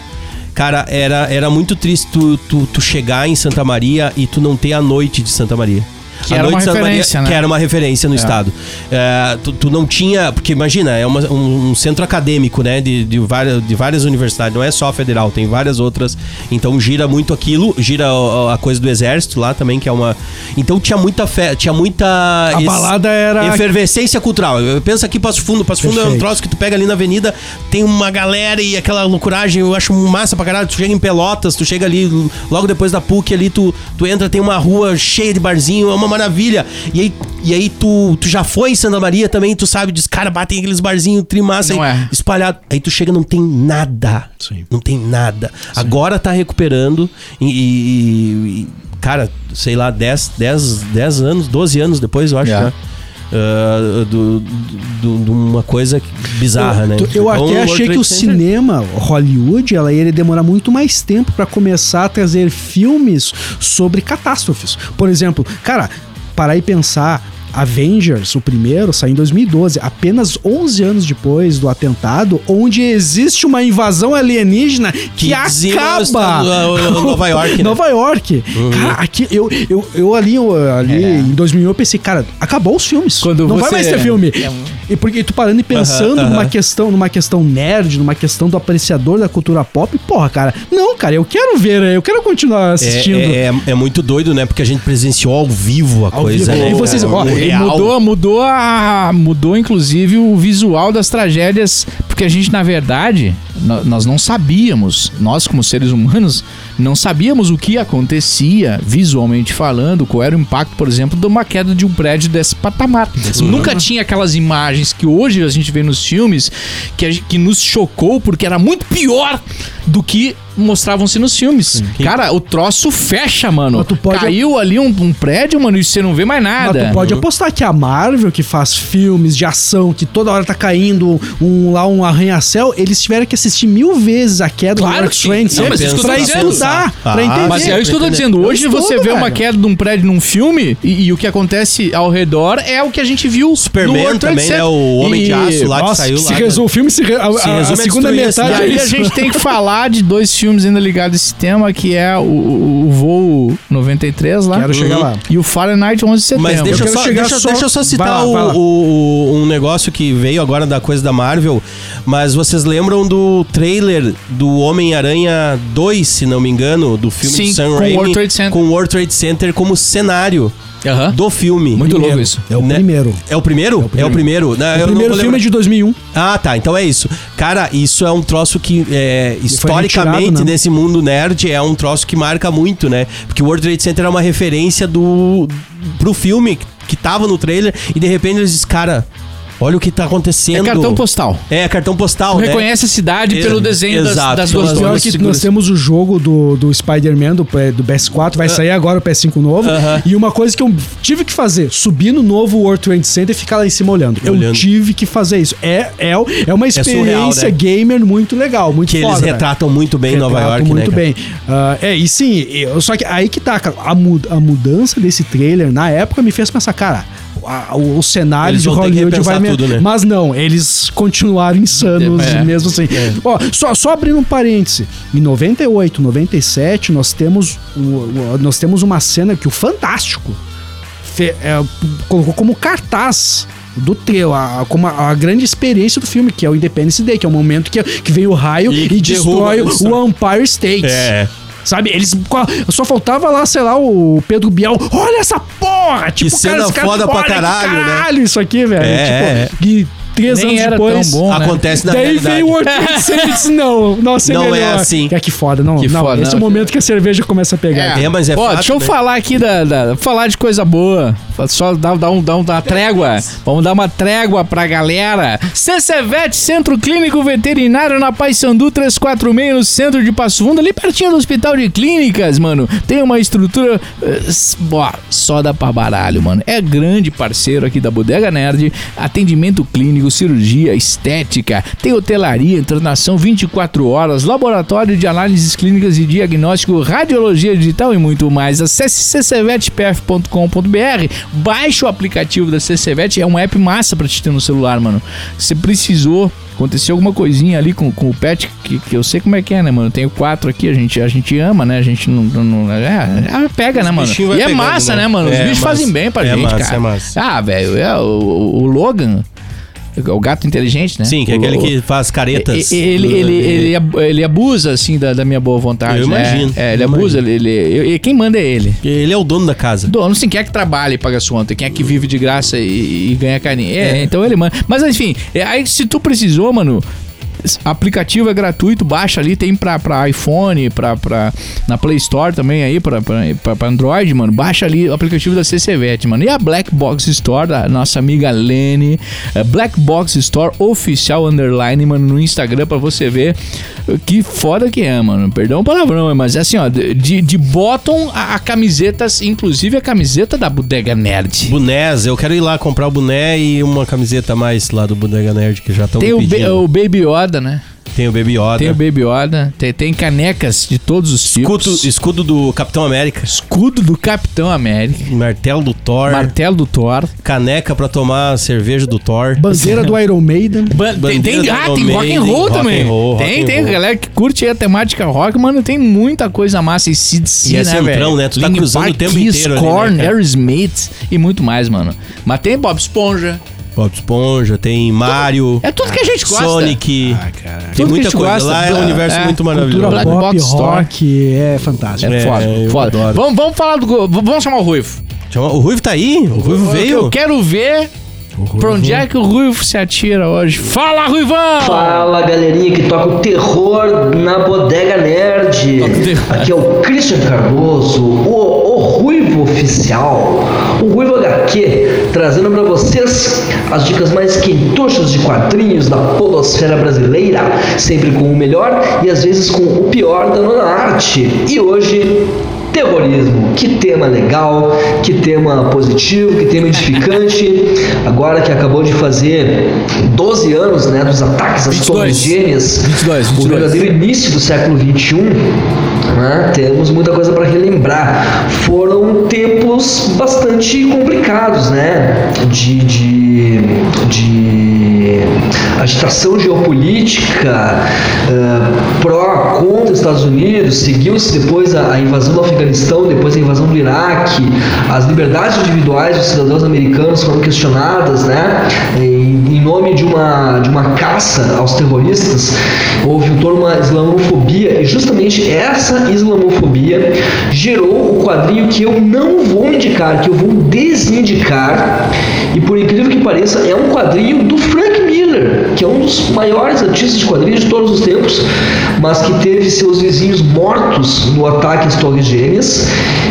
Cara, era, era muito triste tu, tu, tu chegar em Santa Maria e tu não ter a noite de Santa Maria. Que A era noite uma referência, Maria, né? Que era uma referência no estado. É, tu, tu não tinha. Porque imagina, é uma- um, um centro acadêmico, né? De, de, várias, de várias universidades. Não é só a federal, tem várias outras. Então gira muito aquilo. Gira a, a coisa do exército lá também, que é uma. Então tinha muita fé. Tinha muita. A balada era- Efervescência cultural. Eu penso aqui Passo Fundo. Passo Fundo é um Perfeito. troço que tu pega ali na avenida, tem uma galera e aquela loucuragem. Eu acho massa pra caralho. Tu chega em Pelotas, tu chega ali, logo depois da PUC ali, tu, tu entra, tem uma rua cheia de barzinho, é uma maravilha. E aí, e aí tu, tu já foi em Santa Maria também, tu sabe, diz, cara, batem aqueles barzinhos trimassa aí, é. espalhado. Aí tu chega, não tem nada. Sim. Não tem nada. Agora tá recuperando e, e- e, cara, sei lá, 10, 10, 10 anos, 12 anos depois, eu acho, É. né? Ah, do, do- de uma coisa bizarra, né? Eu, eu Então, até achei que o Center- cinema, Hollywood, ela ia demorar muito mais tempo pra começar a trazer filmes sobre catástrofes. Por exemplo, cara, parar e pensar. Avengers, o primeiro, saiu em 2012, apenas 11 anos depois do atentado, onde existe uma invasão alienígena que, Que acaba Nova York, né? Nova York. Cara, aqui, eu, eu, eu ali, eu, ali É. em 2001 eu pensei, cara, acabou os filmes. Quando Não vai mais ter filme. É um- E porque tu parando e pensando Aham, numa aham. questão, numa questão nerd, numa questão do apreciador da cultura pop, porra, cara. Não, cara, eu quero ver, eu quero continuar assistindo. É, é, é muito doido, né? Porque a gente presenciou ao vivo a Ao coisa, vivo. né? E vocês- ó, E real. mudou, mudou a. Mudou, inclusive, o visual das tragédias. Porque a gente, na verdade, nós não sabíamos, nós como seres humanos, não sabíamos o que acontecia, visualmente falando, qual era o impacto, por exemplo, de uma queda de um prédio desse patamar. Nunca tinha aquelas imagens que hoje a gente vê nos filmes que, a gen- que nos chocou porque era muito pior do que mostravam-se nos filmes. Cara, o troço fecha, mano. Mas tu pode- Caiu ali um, um prédio, mano, e você não vê mais Mas nada. tu pode apostar que a Marvel, que faz filmes de ação, que toda hora tá caindo um, lá um arranha-céu, eles tiveram que assistir mil vezes a queda Claro do que sim. Trade Não, mas isso que eu tô pra dizendo. estudar, Ah, pra entender. Mas é isso que eu tô dizendo. Hoje Eu você estudo, vê uma velho. queda de um prédio num filme e, e o que acontece ao redor é o que a gente viu Superman também, né? O Homem de E- Aço lá que Nossa, saiu se lá. resume, o filme se, re- a, Se a- a resume a segunda E metade é aí a isso. gente tem que falar de dois filmes ainda ligados a esse tema, que é o, o, o Voo 93 lá. Quero chegar lá. E o Fahrenheit 11 de setembro. Mas deixa Eu só, deixa, só- deixa eu só citar lá, o- um negócio que veio agora da coisa da Marvel. Mas vocês lembram do trailer do Homem-Aranha 2, se não me engano, do filme Sim, do Sam com o Raimi, World Trade Center. com o World Trade Center como cenário Aham. do filme. Muito louco Primeiro. isso. É o Né? primeiro. É o primeiro? É o primeiro. Eu O não primeiro vou filme é de 2001. Ah, tá. Então é isso. Cara, isso é um troço que, é, historicamente, retirado, né? nesse mundo nerd, é um troço que marca muito, né? Porque o World Trade Center é uma referência do pro filme que tava no trailer e de repente eles dizem, cara, olha o que tá É acontecendo. cartão postal. É, cartão postal, Tu né? reconhece a cidade É, pelo desenho das, exato. das Pelas duas Pior que nós temos o jogo do, do Spider-Man do, P- do PS4, vai sair agora o PS5 novo. Aham. E uma coisa que eu tive que fazer, subir no novo World Trade Center e ficar lá em cima olhando. Eu Olhando. tive que fazer isso. É, é, é uma surreal, experiência né? gamer muito legal, muito Que eles foda, velho. retratam muito bem Nova York, muito né? bem. Ah, é, e sim, eu- só que aí que tá, cara. A, mu- a mudança desse trailer na época me fez pensar, cara, a- o, o cenário Eles de Hollywood vai. me- tudo, né? Mas não, eles continuaram insanos É. mesmo assim. Ó, só, só abrindo um parêntese. Em 98, 97, nós temos, o- o- nós temos uma cena que o Fantástico fe- é, colocou como cartaz do teu, a, como a, a grande experiência do filme, que é o Independence Day, que é o momento que, que vem o raio E e, destrói derruba o Empire State. É. Sabe, eles. Só faltava lá, sei lá, o Pedro Bial. Olha essa porra! Tipo, cena esse foda pra olha que caralho, né? caralho, isso aqui, velho. É, tipo, e três Nem anos era depois. tão bom, né? Acontece na Daí realidade. veio o Center e disse, não, nossa, é Não é melhor. assim. É que foda, não. Que não, foda, esse é o momento que a cerveja começa a pegar. É, mas é Ó, fato, deixa eu né? falar aqui da, da- falar de coisa boa. Só dar, dar, um, um, dar uma trégua. Vamos dar uma trégua pra galera. CCVET, Centro Clínico Veterinário na Paysandu 346, no centro de Passo Fundo, ali pertinho do Hospital de Clínicas, mano. Tem uma estrutura eh, ó, só dá pra baralho, mano. É grande parceiro aqui da Bodega Nerd. Atendimento clínico, cirurgia, estética, tem hotelaria, internação 24 horas, laboratório de análises clínicas e diagnóstico, radiologia digital e muito mais. Acesse ccvetpf.com.br, baixe o aplicativo da CCVET, é um app massa pra te ter no celular, mano. Você precisou, aconteceu alguma coisinha ali com, com o pet, que, que eu sei como é que é, né, mano? Eu tenho quatro aqui, a gente, a gente ama, né? A gente não. não, não- é, é, pega, né, mano? E é pegando, massa, né? né, mano? Os É bichos massa. fazem bem pra É gente, massa, cara. é massa. Ah, velho, é o, o Logan. O gato inteligente, né? Sim, que é aquele o- que faz caretas. Ele, ele, ele, ele abusa, assim, da, da minha boa vontade. Eu né? imagino, É, ele abusa, ele, ele- e quem manda é ele. Ele é o dono da casa. Dono, sim, quem é que trabalha e paga sua conta? Quem é que vive de graça e, e ganha carinho? É, É. então ele manda. Mas enfim, é, aí se tu precisou, mano. Aplicativo é gratuito, baixa ali, tem pra, pra iPhone, pra, pra, na Play Store também aí, pra, pra, pra, Android, mano. Baixa ali o aplicativo da CCVET, mano. E a Black Box Store, da nossa amiga Lene, é Black Box Store oficial underline, mano, no Instagram pra você ver que foda que é, mano. Perdão o palavrão, mas é assim, ó, de, de bottom a, a camisetas, inclusive a camiseta da Bodega Nerd. Bonés, eu quero ir lá comprar o boné e uma camiseta mais lá do Bodega Nerd, que já estão Tem pedindo. o Baby Yoda, né? Tem o Baby Yoda. Tem o Baby Yoda, tem, tem canecas de todos os escudo, tipos. escudo do Capitão América. Escudo do Capitão América. Martelo do Thor. Martelo do Thor. Caneca pra tomar cerveja do Thor. Bandeira do Iron Maiden. Ba- Tem, tem, ah, tem rock and Maiden, roll rock também. and roll, rock tem, and tem roll. galera que curte aí a temática rock, mano. Tem muita coisa massa. E CDC, E é né, centrão, velho? né? Tu tá Linkin cruzando Park, o tempo Kiss, inteiro ali, né, Korn? Aerosmith e muito mais, mano. Mas tem Bob Esponja. Bob Esponja, tem Mario. É tudo que a gente gosta. Sonic. Ah, cara. Tem muita coisa. gosta. Lá é um universo É, muito maravilhoso. Black pop, Box rock, é fantástico. É, É, foda, eu foda. adoro. Vamos, vamos falar do. Vamos chamar o Ruivo. O Ruivo tá aí? O Ruivo veio? Eu quero ver pra onde é que o Ruivo se atira hoje. Fala, Ruivão! Fala galerinha que toca o terror na Bodega Nerd. Aqui é o Christian Cardoso, o, o Ruivo Oficial, o Ruivo HQ, trazendo pra vocês as dicas mais quentuchas de quadrinhos da podosfera brasileira, sempre com o melhor e às vezes com o pior da nona arte. E hoje Terrorismo, que tema legal, que tema positivo, que tema edificante. Agora que acabou de fazer 12 anos né, dos ataques às 22. Torres Gêmeas, 22, o 22. verdadeiro início do século XXI, né, temos muita coisa para relembrar. Foram tempos bastante complicados, né? De, de, de agitação geopolítica eh, pró contra os Estados Unidos, seguiu-se depois a, a invasão do Afeganistão, depois a invasão do Iraque, as liberdades individuais dos cidadãos americanos foram questionadas, né? Em, em nome de uma, de uma caça aos terroristas, houve toda uma islamofobia e justamente essa islamofobia gerou o quadrinho que eu não vou indicar, que eu vou desindicar e por incrível que pareça é um quadrinho do Frank Miller, que é um dos maiores artistas de quadrinhos de todos os tempos, mas que teve seus vizinhos mortos no ataque às Torres Gêmeas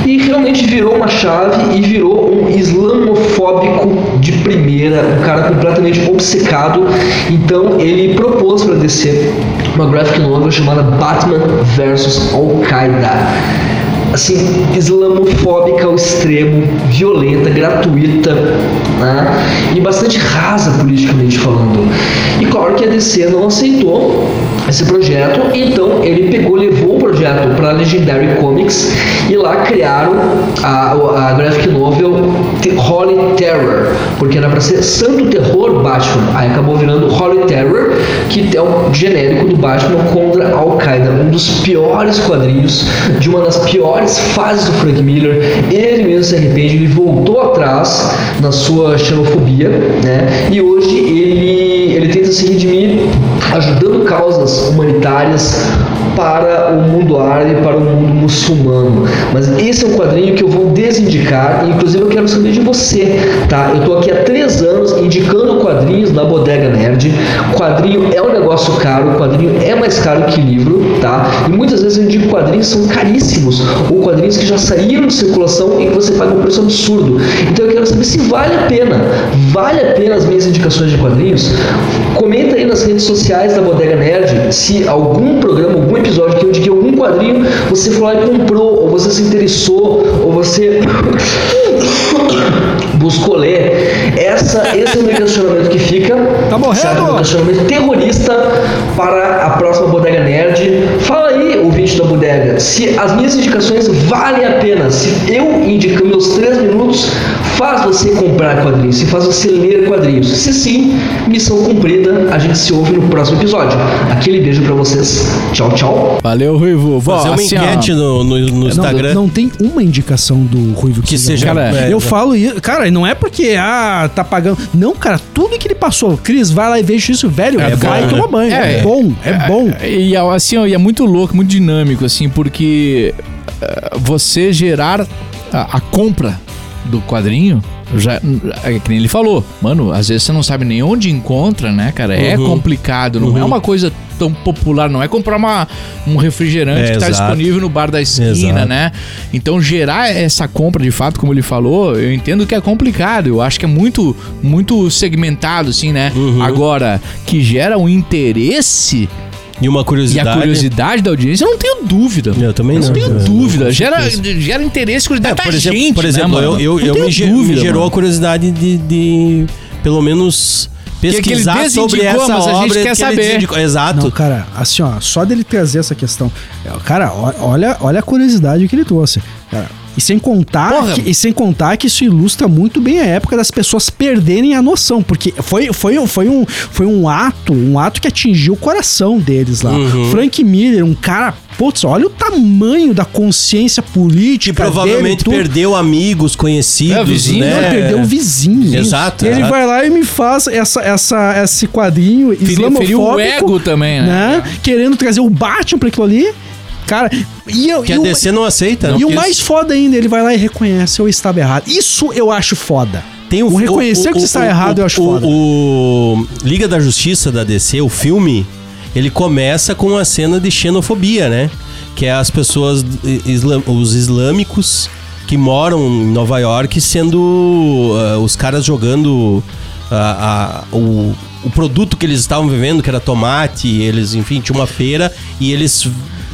e realmente virou uma chave e virou um islamofóbico de primeira, um cara completamente obcecado. Então ele propôs para DC uma graphic novel chamada Batman vs Al-Qaeda assim, islamofóbica ao extremo, violenta, gratuita, né? e bastante rasa politicamente falando. E claro que a DC não aceitou esse projeto, então ele pegou, levou o projeto para a Legendary Comics e lá criaram a, a graphic novel Holy Terror, porque era pra ser Santo Terror Batman. Aí acabou virando Holy Terror, que é o genérico do Batman contra Al-Qaeda. Um dos piores quadrinhos, de uma das piores fases do Frank Miller. Ele mesmo se arrepende, ele voltou atrás na sua xenofobia, né? E hoje ele, ele tenta se redimir ajudando causas humanitárias para o mundo árabe, para o mundo muçulmano. Mas esse é um quadrinho que eu vou desindicar e inclusive eu quero saber de você, tá? Eu estou aqui há três anos indicando quadrinhos na Bodega Nerd. Quadrinho é um negócio caro, quadrinho é mais caro que livro, tá? E muitas vezes eu indico quadrinhos que são caríssimos ou quadrinhos que já saíram de circulação e que você paga um preço absurdo. Então eu quero saber se vale a pena. Vale a pena as minhas indicações de quadrinhos? Comenta aí nas redes sociais da Bodega Nerd se algum programa, algum episódio que eu indiquei algum quadrinho, você foi lá e comprou, ou você se interessou, ou você buscou ler. Essa, esse é o meu questionamento que fica. Tá morrendo? Certo? Meu questionamento terrorista para a próxima Bodega Nerd. Fala aí, ouvinte da Bodega, se as minhas indicações valem a pena. Se eu indico meus três minutos, faz você comprar quadrinhos, se faz você ler quadrinhos. Se sim, missão cumprida. A gente se ouve no próximo episódio. Aquele beijo pra vocês. Tchau, tchau. Valeu, Ruivo. Vó, Fazer uma assim, enquete no, no, no Instagram. Não, não tem uma indicação do Ruivo Que seja seja- ruim. é, eu é. falo isso. Cara, não é porque, ah, tá pagando. Não, cara, tudo que ele passou. Cris, vai lá e veja isso, velho. É vai bom, tomar né? banho. É, É, bom, é, bom. E assim, ó, e é muito louco, muito dinâmico, assim, porque eh, você gerar a, a compra do quadrinho, já, é que nem ele falou, mano, às vezes você não sabe nem onde encontra, né, cara? É Uhum. complicado, não é uma coisa tão popular, não é comprar uma, um refrigerante É, que tá exato. disponível no bar da esquina, Exato. né? Então gerar essa compra de fato, como ele falou, eu entendo que é complicado, eu acho que é muito muito segmentado assim, né? Uhum. Agora que gera um interesse E uma e curiosidade. a curiosidade da audiência, eu não tenho dúvida. Eu também não. tenho É, dúvida. com Gera, gera interesse e curiosidade É, por exemplo, gente, por né, exemplo mano? eu, eu, Não eu me, ge- dúvida, me gerou mano. a curiosidade de, de, pelo menos que ele pesquisar sobre desindicou, essa mas a gente obra quer que saber. Exato. Não, cara, assim, ó, só dele trazer essa questão. é, Cara, olha, olha a curiosidade que ele trouxe. Cara, e sem contar Porra. que, e sem contar que isso ilustra muito bem a época das pessoas perderem a noção, porque foi, foi, foi, um, foi um ato, um ato que atingiu o coração deles lá. Uhum. Frank Miller, um cara, putz, olha o tamanho da consciência que política provavelmente dele, perdeu amigos conhecidos, É, vizinho, né? Ele perdeu o vizinho. Exato, E ele vai lá e me faz essa, essa, esse quadrinho islamofóbico. feriu o ego também, né? né? Querendo trazer o Batman pra aquilo ali. Cara, e, eu, Que e a o- DC não aceita. e não o quis. mais foda ainda, ele vai lá e reconhece, eu estava errado. Isso eu acho foda. Tem o reconhecer que você está errado, eu acho o, foda. O Liga da Justiça da DC, o filme, ele começa com uma cena de xenofobia, né? Que é as pessoas, os islâmicos que moram em Nova York sendo ah, os caras jogando ah, ah, o, o produto que eles estavam vivendo, que era tomate, eles, enfim, tinha uma feira e eles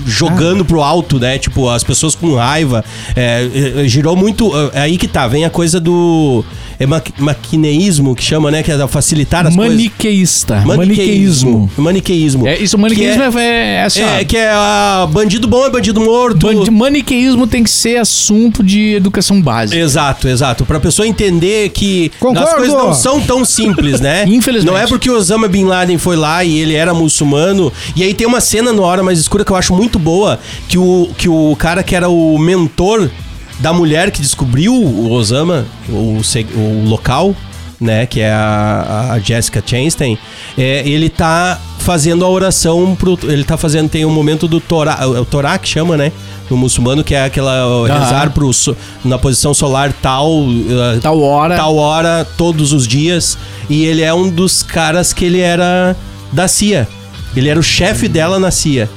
jogando pro alto, né? Tipo, as pessoas com raiva. É, é, girou muito. É aí que tá, vem a coisa do. É ma maquineísmo que chama, né? Que é facilitar as coisas. Maniqueísta. Maniqueísmo. Maniqueísmo. É, isso, maniqueísmo é, é, é assim, É, que é ah, bandido bom é bandido morto. bandi- Maniqueísmo tem que ser assunto de educação básica. Exato, exato. Pra pessoa entender que Concordo. as coisas não são tão simples, né? Infelizmente. Não é porque o Osama Bin Laden foi lá e ele era muçulmano. E aí tem uma cena no Hora Mais Escura que eu acho muito boa, que o, que o cara que era o mentor da mulher que descobriu o Osama, o, o local, né, que é a, a Jessica Chastain, é, ele tá fazendo a oração pro, ele tá fazendo tem um momento do Torá, é o Torá que chama, né, no muçulmano que é aquela rezar pro na posição solar tal uh, Tal hora. tal hora todos os dias e ele é um dos caras que ele era da CIA. Ele era o chefe dela na CIA.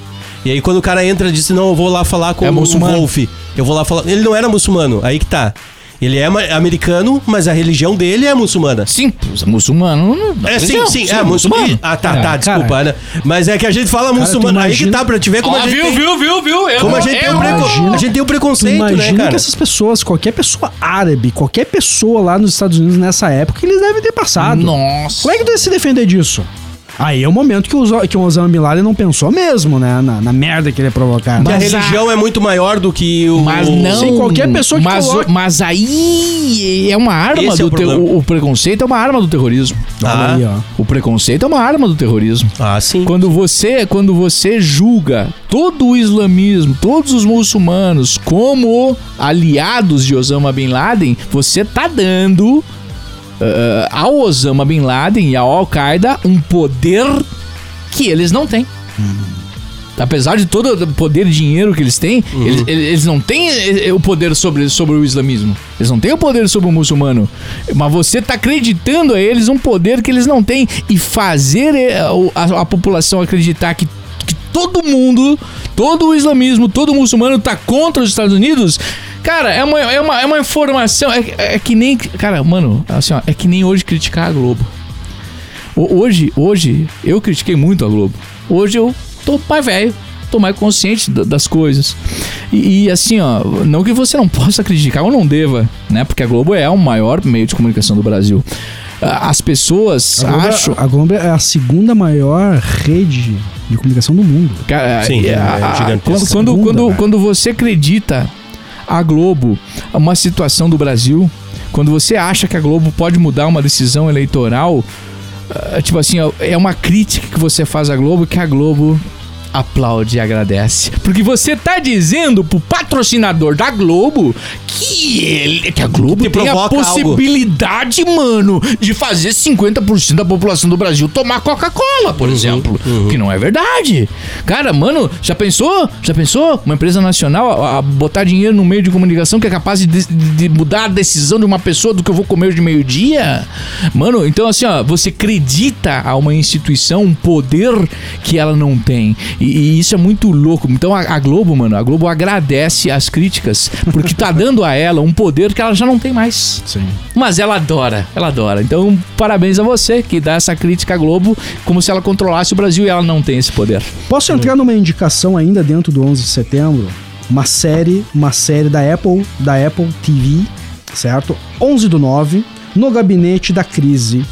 E aí quando o cara entra, disse: "Não, eu vou lá falar com É o muçulmano. Wolf. Eu vou lá falar". Ele não era muçulmano. Aí que tá. Ele é americano, mas a religião dele é muçulmana. Sim, muçulmano. É, sim, sim, é muçulmano. Ah, tá, É, tá, desculpa, cara. né? Mas é que a gente fala muçulmano. Aí que tá, pra te ver como a gente viu, viu, viu, viu? Eu, como a gente, tem imagina- a gente tem o preconceito, né, imagina cara? que essas pessoas, qualquer pessoa árabe, qualquer pessoa lá nos Estados Unidos nessa época, eles devem ter passado. Nossa. Como é que tu ia se defender disso? Aí é o momento que o, que o Osama Bin Laden não pensou mesmo, né? Na, na merda que ele ia provocar. Que a Mas a- religião é muito maior do que o. Mas não. Sim, qualquer pessoa que mas, coloque- mas aí é uma arma Esse é do o te- o, o preconceito é uma arma do terrorismo. Ah. aí, ó. O preconceito é uma arma do terrorismo. Ah, sim. Quando você, quando você julga todo o islamismo, todos os muçulmanos como aliados de Osama Bin Laden, você tá dando eh, ao Osama Bin Laden e ao Al-Qaeda um poder que eles não têm. Apesar de todo o poder e dinheiro que eles têm, eles, eles não têm eh, o poder sobre, sobre o islamismo. Eles não têm o poder sobre o muçulmano. Mas você tá acreditando a eles um poder que eles não têm. E fazer eh, o- a, a população acreditar que, que todo mundo, todo o islamismo, todo muçulmano tá contra os Estados Unidos. Cara, é uma, é uma, é uma informação. É, é que nem. Cara, mano, assim, ó, é que nem hoje criticar a Globo. O- Hoje, hoje, eu critiquei muito a Globo. Hoje eu tô mais velho, tô mais consciente da- das coisas. E, e, assim, ó, não que você não possa criticar ou não deva, né? Porque a Globo é o maior meio de comunicação do Brasil. As pessoas A Globo, acham. a Globo é a segunda maior rede de comunicação do mundo. Cara, Sim, é, é gigantesco. quando, quando, quando, quando você acredita a Globo uma situação do Brasil, quando você acha que a Globo pode mudar uma decisão eleitoral, ah, tipo assim, é uma crítica que você faz à Globo que a Globo aplaude e agradece. Porque você tá dizendo pro patrocinador da Globo que ele que a Globo Que tem a provoca algo. possibilidade, mano, de fazer 50% da população do Brasil tomar Coca-Cola, Uhum, por exemplo. Que não é verdade. Cara, mano, já pensou? Já pensou? Uma empresa nacional a, a botar dinheiro no meio de comunicação que é capaz de, de- de mudar a decisão de uma pessoa do que eu vou comer de meio-dia? Mano, então assim, ó, você acredita a uma instituição um poder que ela não tem. E, e isso é muito louco. Então a, a Globo, mano, a Globo agradece as críticas porque tá dando a ela um poder que ela já não tem mais. Sim. Mas ela adora, ela adora. Então, parabéns a você que dá essa crítica à Globo como se ela controlasse o Brasil e ela não tem esse poder. Posso entrar numa indicação ainda dentro do 11 de setembro? Uma série, uma série da Apple, da Apple TV, certo? 11 do 9, no gabinete da crise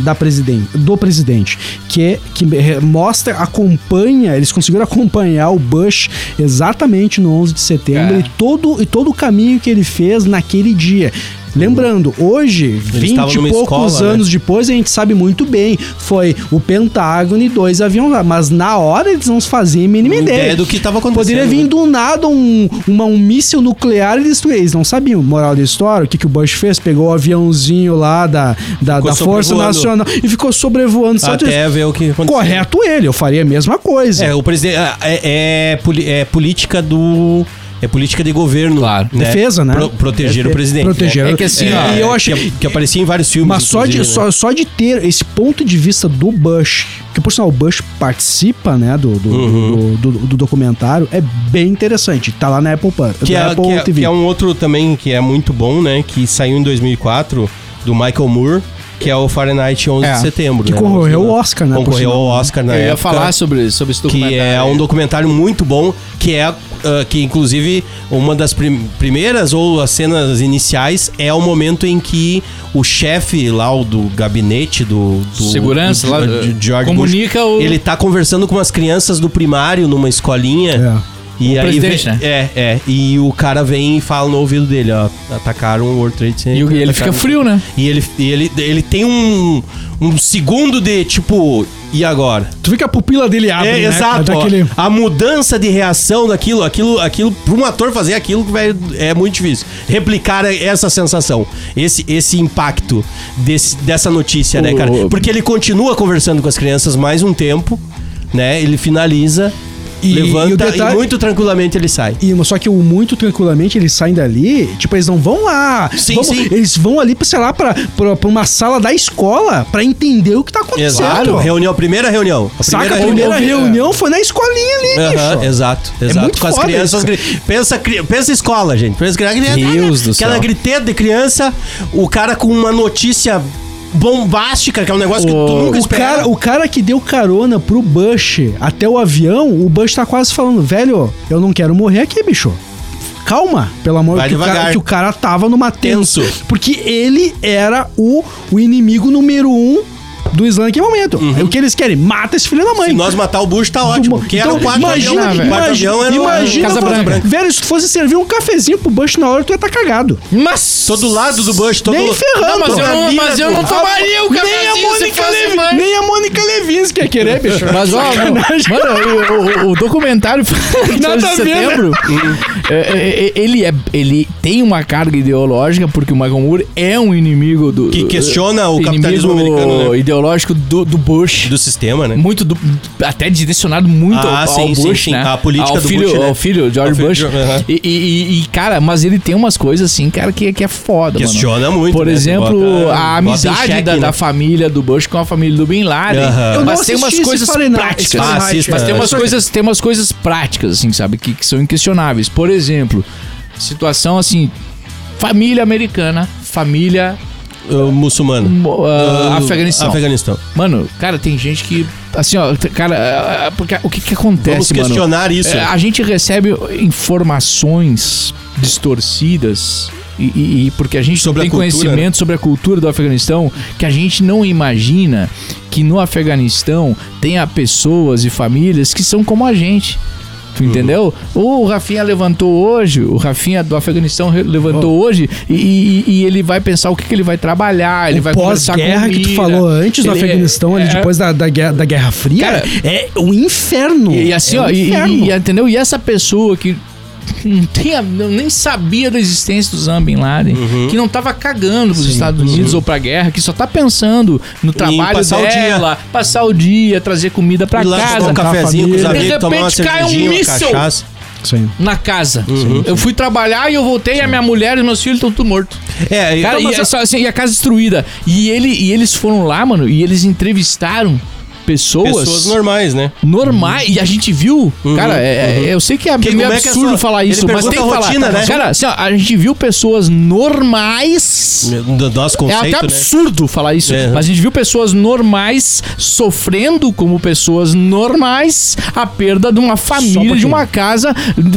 da presidente, do presidente, que é, que mostra, acompanha, eles conseguiram acompanhar o Bush exatamente no 11 de setembro É. e todo e todo o caminho que ele fez naquele dia. Lembrando, hoje, estava 20 e poucos escola, né? anos depois, a gente sabe muito bem, foi o Pentágono e dois aviões lá, mas na hora eles não faziam a mínima Ideia ideia. do que tava acontecendo, Poderia vir né? do nada um, uma, um míssil nuclear e destruir. Eles não sabiam. Moral da história, o que, que o Bush fez? Pegou o aviãozinho lá da, da, da Força. Nacional e ficou sobrevoando. Até ver o que aconteceu. Correto ele, eu faria a mesma coisa. É, o presidente. É, é, poli- é política do. É política de governo. Claro. né? Defesa, né? Pro- proteger Defe- o presidente. proteger. né? É que assim, ó, e eu achei. Que, que aparecia em vários filmes. Mas só de, inclusive, só, né? só de ter esse ponto de vista do Bush, que por sinal o Bush participa, né, do, do, Uhum. do, do- do documentário, é bem interessante. Tá lá na Apple, Pan- Que é, Apple que, é, TV. que é um outro também que é muito bom, né? Que saiu em 2004, do Michael Moore, que é o Fahrenheit 11 É, de setembro. que né? concorreu ao Oscar, né, Concorreu ao Oscar na Eu ia época. falar sobre, sobre esse que documentário. é um documentário muito bom, que é ah, que inclusive uma das prim- primeiras ou as cenas iniciais é o momento em que o chefe lá o do gabinete do, do Segurança do- lá, de- de George comunica Bush, o- ele tá conversando com umas crianças do primário numa escolinha. É. E O aí presidente, vem- né? É, é. E o cara vem e fala no ouvido dele, ó. Atacaram o World Trade Center. E, e ele fica frio, né? E ele, e ele, ele tem um, um segundo de tipo, e agora? Tu vê que a pupila dele abre, É, né? exato. ó. Daquele... A mudança de reação daquilo, aquilo, aquilo, para um ator fazer aquilo velho, é muito difícil. Replicar essa sensação, esse, esse impacto desse, dessa notícia, né, cara? O- Porque ele continua conversando com as crianças mais um tempo, né? Ele finaliza, E- e o levanta e, detalhe- muito tranquilamente ele sai. E, só que o muito tranquilamente eles saem dali, tipo, eles não vão lá. Sim, vamos- sim. Eles vão ali, sei lá, pra, pra, pra uma sala da escola pra entender o que tá acontecendo. Exato. Reunião, primeira reunião. A Saca? A primeira reunião foi na escolinha ali, Aham, bicho. exato, exato. muito Com as crianças. isso, Pensa, cri- pensa escola, gente. Pensa criança. Deus do Aquela céu. griteira de criança, o cara com uma notícia bombástica, que é um negócio que tu nunca O espera. cara, o cara que deu carona pro Bush até o avião, o Bush tá quase falando, velho, eu não quero morrer aqui, bicho. Calma, pelo amor o, cara, devagar. que o cara tava numa tenso. Tenso. Porque ele era o, o inimigo número um do Islã naquele momento. Aí o que eles querem? Mata esse filho da mãe. Se nós matar o Bush, tá ótimo. Que era Então, o quarto imagina, avião. velho. O quarto imagina, avião imagina Casa você- Branca. Velho, se tu fosse servir um cafezinho pro Bush na hora, tu ia estar cagado. Mas. Todo lado do Bush, todo Nem ferrando. Não, mas eu não, mas eu não tomaria o Nem a cafezinho se Mônica fosse Levi- mãe. nem a Mônica Levinsky ia querer, bicho. Mas, ó, mano, o, o- o documentário Nada de né? setembro, é, é, é, ele, é, ele tem uma carga ideológica, porque o Michael Moore é um inimigo do... Que questiona o capitalismo americano, né? ideológico do, do Bush. Do sistema, né? Muito do, até direcionado muito Ah, ao, sim, ao sim, Bush, sim. né? A política ao do filho, Bush, né? Ao filho, George Ao filho Bush. de- aham. e, e- e, cara, mas ele tem umas coisas assim, cara, que, que é foda, mano. Questiona muito, Por né? exemplo, Bota- a amizade xeque, da, né? da família do Bush com a família do Bin Laden. Não Mas tem umas coisas práticas. Ah, assista. Mas tem É, umas coisas, tem umas coisas práticas, assim, sabe, que, que são inquestionáveis. Por exemplo, situação assim, família americana, família Uh, ah, Uh, Afeganistão. Afeganistão. Mano, cara, tem gente que. Assim, ó, cara, ah, porque, o que que acontece, Vamos mano? questionar isso. É, a gente recebe informações distorcidas. E, e- porque a gente Sobre não a tem cultura, né? conhecimento sobre a cultura do Afeganistão, que a gente não imagina que no Afeganistão tenha pessoas e famílias que são como a gente. Tu Uhum. entendeu? O Rafinha levantou hoje, o Rafinha do Afeganistão levantou hoje e, e- e ele vai pensar o que, que ele vai trabalhar, ele o vai conversar com pós-guerra que tu falou antes do Ele- Afeganistão, ali é- depois da, da, guerra, da Guerra Fria, Cara, é um inferno. E, assim, é um ó, e, inferno. e- e- entendeu? E essa pessoa que não tinha, nem sabia da existência do Osama Bin Laden, Uhum. que não tava cagando pros Estados Unidos ou pra guerra, que só tá pensando no trabalho passar o dela, passar o dia, trazer comida pra lá casa. um cafezinho com os família. amigos, De repente cai um míssil. Sim. Na casa. Uhum. Eu fui trabalhar e eu voltei, a minha mulher e meus filhos estão tudo mortos. É, Cara, então, e, mas é assim, e a casa destruída. E, ele, e eles foram lá, mano, e eles entrevistaram pessoas, pessoas normais, né? normais. E a gente viu, cara, é- é- eu sei que é Que- meio é é absurdo sua- falar isso, mas tem que falar. rotina, né? Cara, assim, ó, a gente viu pessoas normais. Nosso É conceito, até né? absurdo falar isso, É. mas a gente viu pessoas normais sofrendo como pessoas normais a perda de uma família, de uma casa,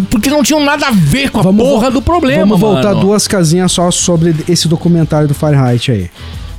porque não tinham nada a ver com a Vamos porra vo- do problema, Vamos voltar mano. duas casinhas só sobre esse documentário do Fahrenheit aí.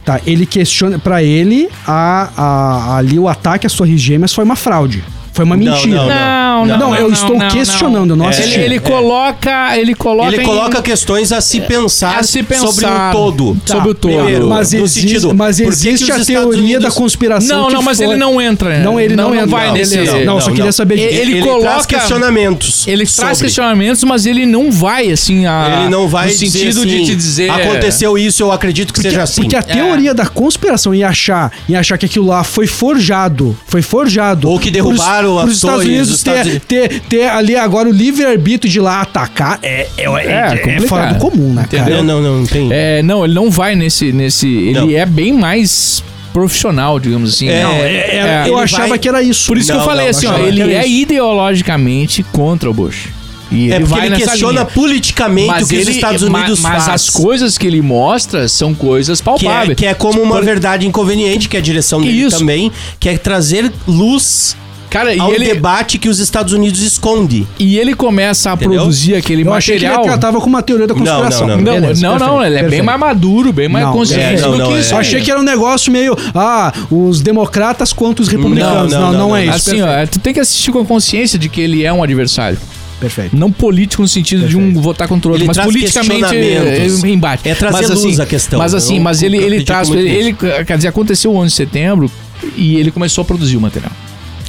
Tá, ele questiona. Pra ele, a, a- ali o ataque às Torres Gêmeas foi uma fraude. Foi uma Não, mentira. não, Não, Não, não, eu não, estou não, questionando, eu não É. assisti. Ele, ele coloca, ele coloca Ele em- coloca questões a se pensar, a se pensar sobre o todo. sobre o todo. Primeiro, Mas no existe, sentido, mas por que existe os a Estados teoria Unidos- da conspiração. Não, que não, mas foi- ele não entra. Não, ele não, entra. vai nesse. beleza. Não, só queria saber disso. Ele Ele, coloca- traz questionamentos. Ele traz sobre. questionamentos, mas ele não vai assim a Ele não vai no dizer sentido assim, de te dizer aconteceu isso, eu acredito que Porque, seja assim. porque a teoria da conspiração e achar, e achar que aquilo lá foi forjado, foi forjado. Ou que derrubaram as pros Estados Unidos dos ter, Estados Unidos. ter, ter ali agora o livre-arbítrio de lá atacar é, é, é, é complicado. fora do comum, né, cara? Não, não, não, não tem. É, não, ele não vai nesse nesse, Não. ele é bem mais profissional, digamos assim. É, Não, é, É, eu ele achava vai- que era isso. Por isso que Não, eu falei não, assim, ó, ele que é isso. ideologicamente contra o Bush. E ele É porque vai ele questiona linha. politicamente o que os Estados ma- Unidos mas, faz. as coisas que ele mostra são coisas que palpáveis. é, que é como uma Por- verdade inconveniente, que é a direção dele Isso. também, que é trazer luz Cara, e ao ele, debate que os Estados Unidos esconde. e ele começa a Entendeu? produzir aquele Eu achei que material. ele tratava com uma teoria da Não, não, conspiração. não. Não, Beleza, não, não, perfeito, ele é bem perfeito. mais maduro, bem mais Não, consciente é, não, do não, que é. isso. Eu achei que era um negócio meio. Ah, os democratas contra os republicanos. Não, Não, não, não, não, é não. isso. Assim, ó, tu tem que assistir com a consciência de que ele é um adversário. Perfeito. Não político no sentido de um votar contra o outro, Ele mas traz politicamente é, embate. É trazer mas, luz assim, à questão. Mas assim, Eu mas ele, ele traz. muito Ele, quer dizer, aconteceu o 11 de setembro e ele começou a produzir o material.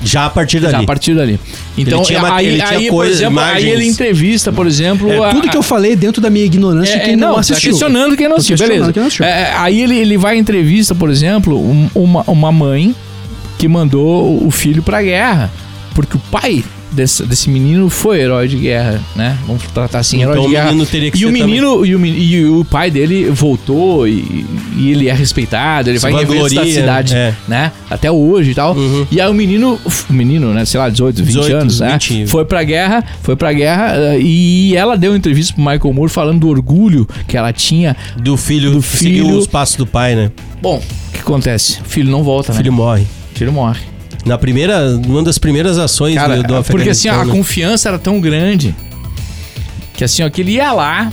Já a partir dali. Já a partir dali. Então, aí, ele aí, por coisas, exemplo, aí imagens. ele entrevista, por exemplo. É, a- tudo que eu falei dentro da minha ignorância é, quem é, não, tá assistiu. questionando quem não assistiu, beleza. quem não assistiu. É, aí ele, ele vai entrevista, por exemplo, um- uma, uma mãe que mandou o filho pra guerra. Porque o pai desse, desse menino foi herói de guerra, né? Vamos tratar assim, herói Então de o guerra. menino teria que e ser o menino e o, e o pai dele voltou e, e ele é respeitado, ele Se vai em eventos da cidade, é. né? Até hoje e tal. Uhum. E aí o menino, o menino, né, sei lá, 18, 20 18, anos, né? 20. Foi pra guerra, foi pra guerra eh, e ela deu uma entrevista pro Michael Moore falando do orgulho que ela tinha. Do filho, Do que seguiu filho. os passos do pai, né? Bom, o que acontece? O filho não volta, O né? filho morre. O filho morre. Na primeira, uma das primeiras ações Cara, do, do porque assim, a Afeganistão, né? confiança era tão grande que assim, ó, que ele ia lá,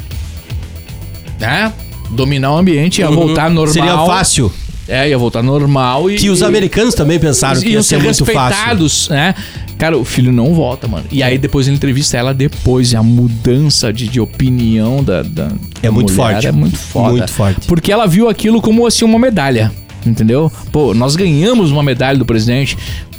né? Dominar o ambiente, ia Uhum. voltar normal. Seria fácil. É, ia voltar normal e. Que os e- americanos também pensaram que ia ser ser muito fácil. né? Cara, o filho não volta, mano. E aí depois ele entrevista ela depois, e a mudança de, de opinião da, da É da muito forte. É muito. Muito forte. Porque ela viu aquilo como assim uma medalha. Entendeu? Pô, nós ganhamos uma medalha do presidente.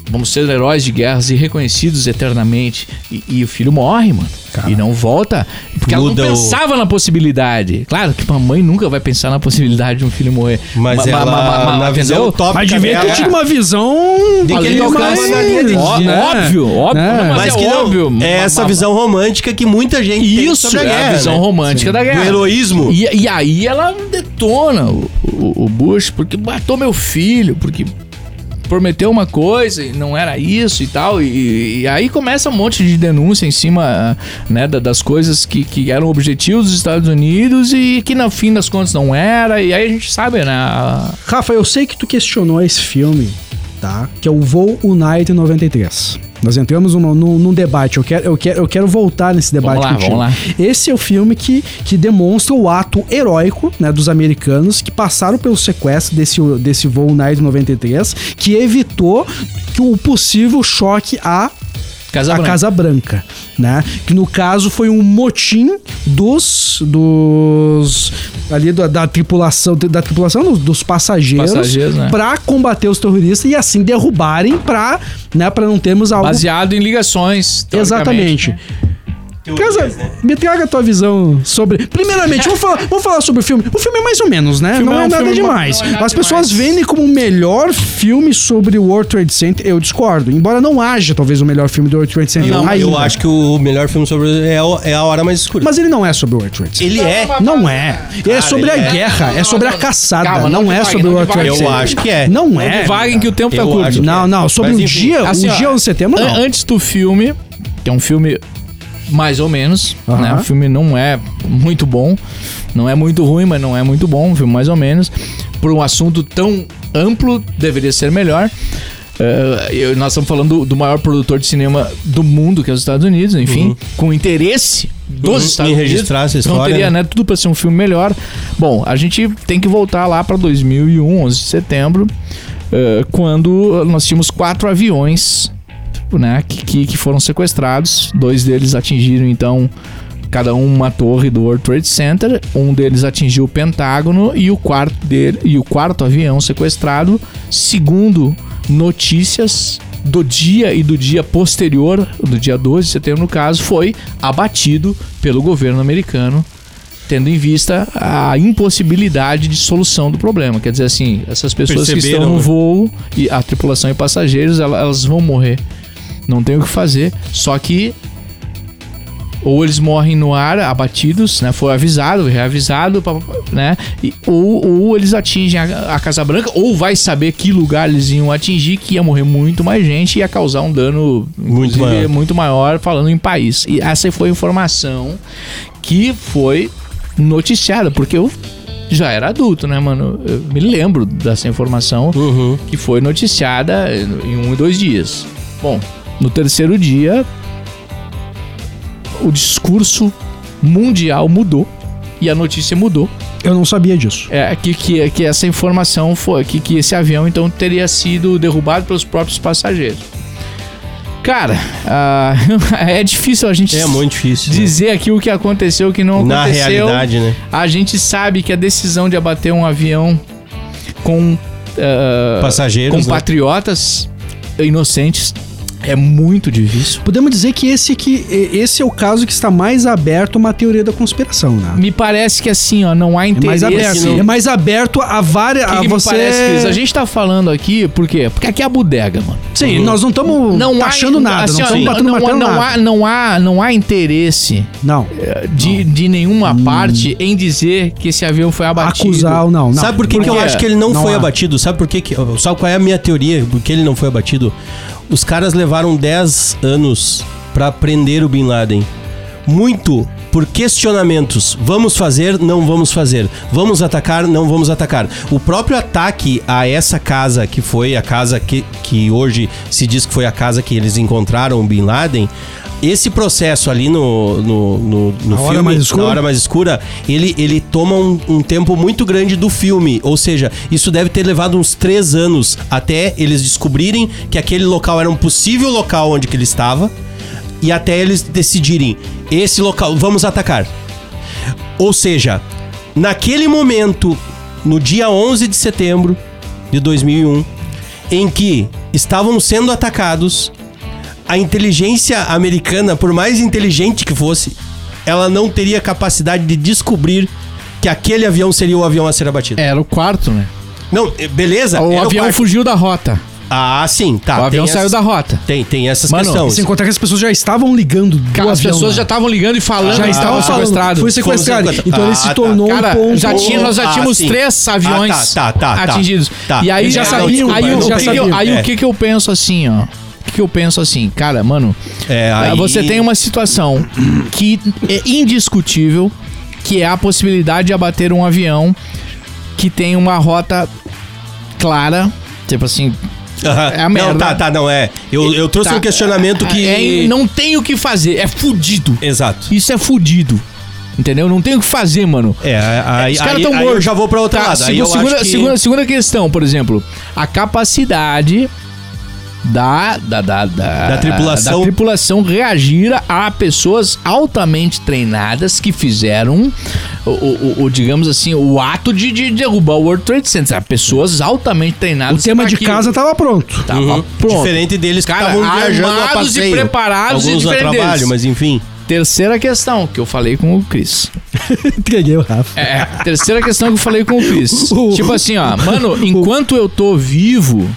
Vamos ser heróis de guerras e reconhecidos eternamente. E, e o filho morre, mano. E não volta. Porque Muda ela o- não pensava na possibilidade. Claro que uma mãe nunca vai pensar na possibilidade de um filho morrer. Mas Ma- ela, ma- ma- ma- na visão tópica Mas devia ter tido uma visão De que ele mais, na linha de- Ó- né? Óbvio, óbvio. É. Mas, Mas é que não, óbvio. é essa visão romântica que muita gente tem Isso sobre a é a visão né? romântica da Do guerra. heroísmo. E, e aí ela detona o, o- o Bush porque matou meu filho, porque prometeu uma coisa e não era isso e tal. E, e aí começa um monte de denúncia em cima né, da- das coisas que, que eram objetivos dos Estados Unidos e que no fim das contas não era. E aí a gente sabe, né? Rafa, eu sei que tu questionou esse filme, tá? Que é o Voo United 93. Nós entramos num, num- num debate. Eu quero, eu, quero, eu quero voltar nesse debate Vamos lá, contigo. vamos lá. Esse é o filme que, que demonstra o ato heróico né, dos americanos que passaram pelo sequestro desse, desse voo United 93, que evitou que o possível choque a Casa a Branca. Casa Branca, né? Que no caso foi um motim dos dos ali da, da tripulação da tripulação dos, dos passageiros, Passageiros, né? para combater os terroristas e assim derrubarem para né, para não termos algo Baseado em ligações. Exatamente. né? Casa, me traga a tua visão sobre. Primeiramente, vamos falar, vamos falar sobre o filme. O filme é mais ou menos, né? Não é é, um nada filme- demais. não é nada As pessoas demais. vendem como o melhor filme sobre o World Trade Center. Eu discordo. Embora não haja, talvez, o melhor filme do World Trade Center. Eu, ainda. eu acho que o melhor filme sobre é, o- é a hora mais escura. Mas ele não é sobre o World Trade Center. ele é. Não é. é sobre a é. guerra, é sobre a caçada. Calma, não, não é sobre o não World Trade. Center. Eu acho que é. Não Não é. divaguem que o tempo tá curto. Não, é. não. Sobre o enfim, dia, Assim, o ó, dia 11 de setembro, não. An- Antes do filme, que é um filme mais ou menos, né? O filme não é muito bom, não é muito ruim, mas não é muito bom, um filme mais ou menos. Por um assunto tão amplo, deveria ser melhor. Eh, eu- nós estamos falando do, do maior produtor de cinema do mundo, que é os Estados Unidos, enfim, com interesse dos Uhum, Estados em Unidos. registrar essa Então história, teria, né? né, tudo para ser um filme melhor. Bom, a gente tem que voltar lá para 2001, 11 de setembro, eh, quando nós tínhamos quatro aviões né, que, que, que foram sequestrados. Dois deles atingiram, então, cada um uma torre do World Trade Center. Um deles atingiu o Pentágono e o quarto, dele, e o quarto avião sequestrado, segundo notícias do dia e do dia posterior, do dia 12 de setembro no caso, foi abatido pelo governo americano tendo em vista a impossibilidade de solução do problema. Quer dizer assim, essas pessoas que Perceberam, estão no né? voo e a tripulação e passageiros, ela- elas vão morrer. Não tem o que fazer. Só que ou eles morrem no ar, abatidos, né? Foi avisado, reavisado, né? E- ou, ou eles atingem a, a Casa Branca, ou vai saber que lugar eles iam atingir, que ia morrer muito mais gente e ia causar um dano Muito maior. muito maior falando em país. E essa foi a informação que foi noticiada, porque eu já era adulto, né, mano? Eu me lembro dessa informação Uhum. que foi noticiada em um e dois dias. Bom, no terceiro dia, o discurso mundial mudou e a notícia mudou. Eu não sabia disso. É que, que, que essa informação foi que, que esse avião então teria sido derrubado pelos próprios passageiros. Cara, ah, é difícil a gente É muito difícil. né? dizer aqui o que aconteceu, o que não Na aconteceu. realidade, né? A gente sabe que a decisão de abater um avião com ah, Passageiros, com né? patriotas inocentes é muito difícil. Podemos dizer que esse, aqui, e- esse é o caso que está mais aberto a uma teoria da conspiração, né? Me parece que assim, ó, não há É interesse. mais aberto, é mais aberto a várias. Que, a que você... parece? A gente tá falando aqui, por quê? Porque aqui é a bodega, mano. Sim, nós não estamos Não achando nada, assim, não estamos batendo não, não, nada. há, não, há, não há interesse Não. eh, de, de nenhuma parte em dizer que esse avião foi abatido. Acusar ou não, não. Sabe por que, que eu acho que ele não, Não foi há. abatido? Sabe por que, que. Sabe qual é a minha teoria? Por que ele não foi abatido? Os caras levaram 10 anos pra prender o Bin Laden. Muito por questionamentos. Vamos fazer, não vamos fazer. Vamos atacar, não vamos atacar. O próprio ataque a essa casa, que foi a casa que, que hoje se diz que foi a casa que eles encontraram o Bin Laden. Esse processo ali no, no, no, no Na hora filme, mais escura? na hora mais escura, ele, ele toma um, um tempo muito grande do filme. Ou seja, isso deve ter levado uns três anos até eles descobrirem que aquele local era um possível local onde que ele estava. E até eles decidirem, esse local, vamos atacar. Ou seja, naquele momento, no dia 11 de setembro de 2001, em que estavam sendo atacados, a inteligência americana, por mais inteligente que fosse, ela não teria capacidade de descobrir que aquele avião seria o avião a ser abatido. Era o quarto, né? Não, eh, beleza? O avião fugiu da rota. Ah, sim, tá. o avião saiu essas- da rota. Tem, tem essas Mano, questões. Sem contar que as pessoas já estavam ligando do Cara, as avião, pessoas né? já estavam ligando e falando já que estavam sequestrados. Foi sequestrado. Então ele Ah, se tá. tornou Cara, um ponto... já tinha, nós já Ah, tínhamos sim. três aviões Ah, tá, tá, tá, tá. atingidos. Tá. E aí já sabiam, aí, eles o já que que eu- sabiam. aí É. o que que eu penso assim, ó? O que que eu penso assim, cara, mano, É, aí- você tem uma situação que é indiscutível, que é a possibilidade de abater um avião que tem uma rota clara, tipo assim, É a merda. Não, tá, tá, não é. Eu, eu trouxe Tá. um questionamento que. É, não tem o que fazer, é fudido. Exato. Isso é fudido. Entendeu? Não tem o que fazer, mano. É, aí, Os caras aí, tão aí eu mortos. já vou pra outro Tá, lado. Aí segu- eu segunda, acho que... segunda, segunda questão, por exemplo, a capacidade da, da, da, da, Da tripulação. da tripulação reagir a pessoas altamente treinadas que fizeram o, o- o- digamos assim, o ato de, de derrubar o World Trade Center. Pessoas altamente O treinadas. tema pra de aquilo. casa tava pronto. Tava Uhum. pronto. Diferente deles que Cara, estavam viajando a armados e passeio. preparados e Alguns a diferentes trabalho, deles. mas enfim. Terceira questão que eu falei com o Chris. Entreguei o Rafa. É, terceira questão que eu falei com o Chris. O- tipo assim, ó, mano, enquanto eu tô vivo,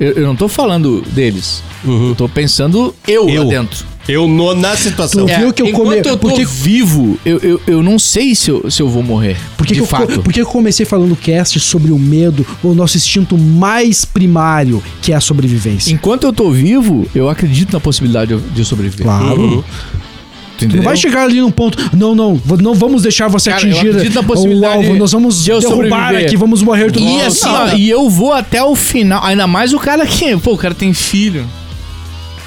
eu, eu não tô falando deles. Eu tô pensando eu, Eu. lá dentro. Eu no, na situação. Tu viu que eu enquanto come- eu tô porque- vivo, eu, eu, eu não sei se eu, se eu vou morrer. Por que, de eu, fato. por que eu comecei falando cast sobre o medo, o nosso instinto mais primário, que é a sobrevivência? Enquanto eu tô vivo, eu acredito na possibilidade de eu sobreviver. Claro. Uhum. Tu Entendeu? não vai chegar ali num ponto. Não, não, não vamos deixar você Cara, atingir o alvo. Nós vamos de eu derrubar sobreviver. aqui, vamos morrer todo E assim, ó, e eu vou até o final. Ainda mais o cara que, pô, o cara tem filho.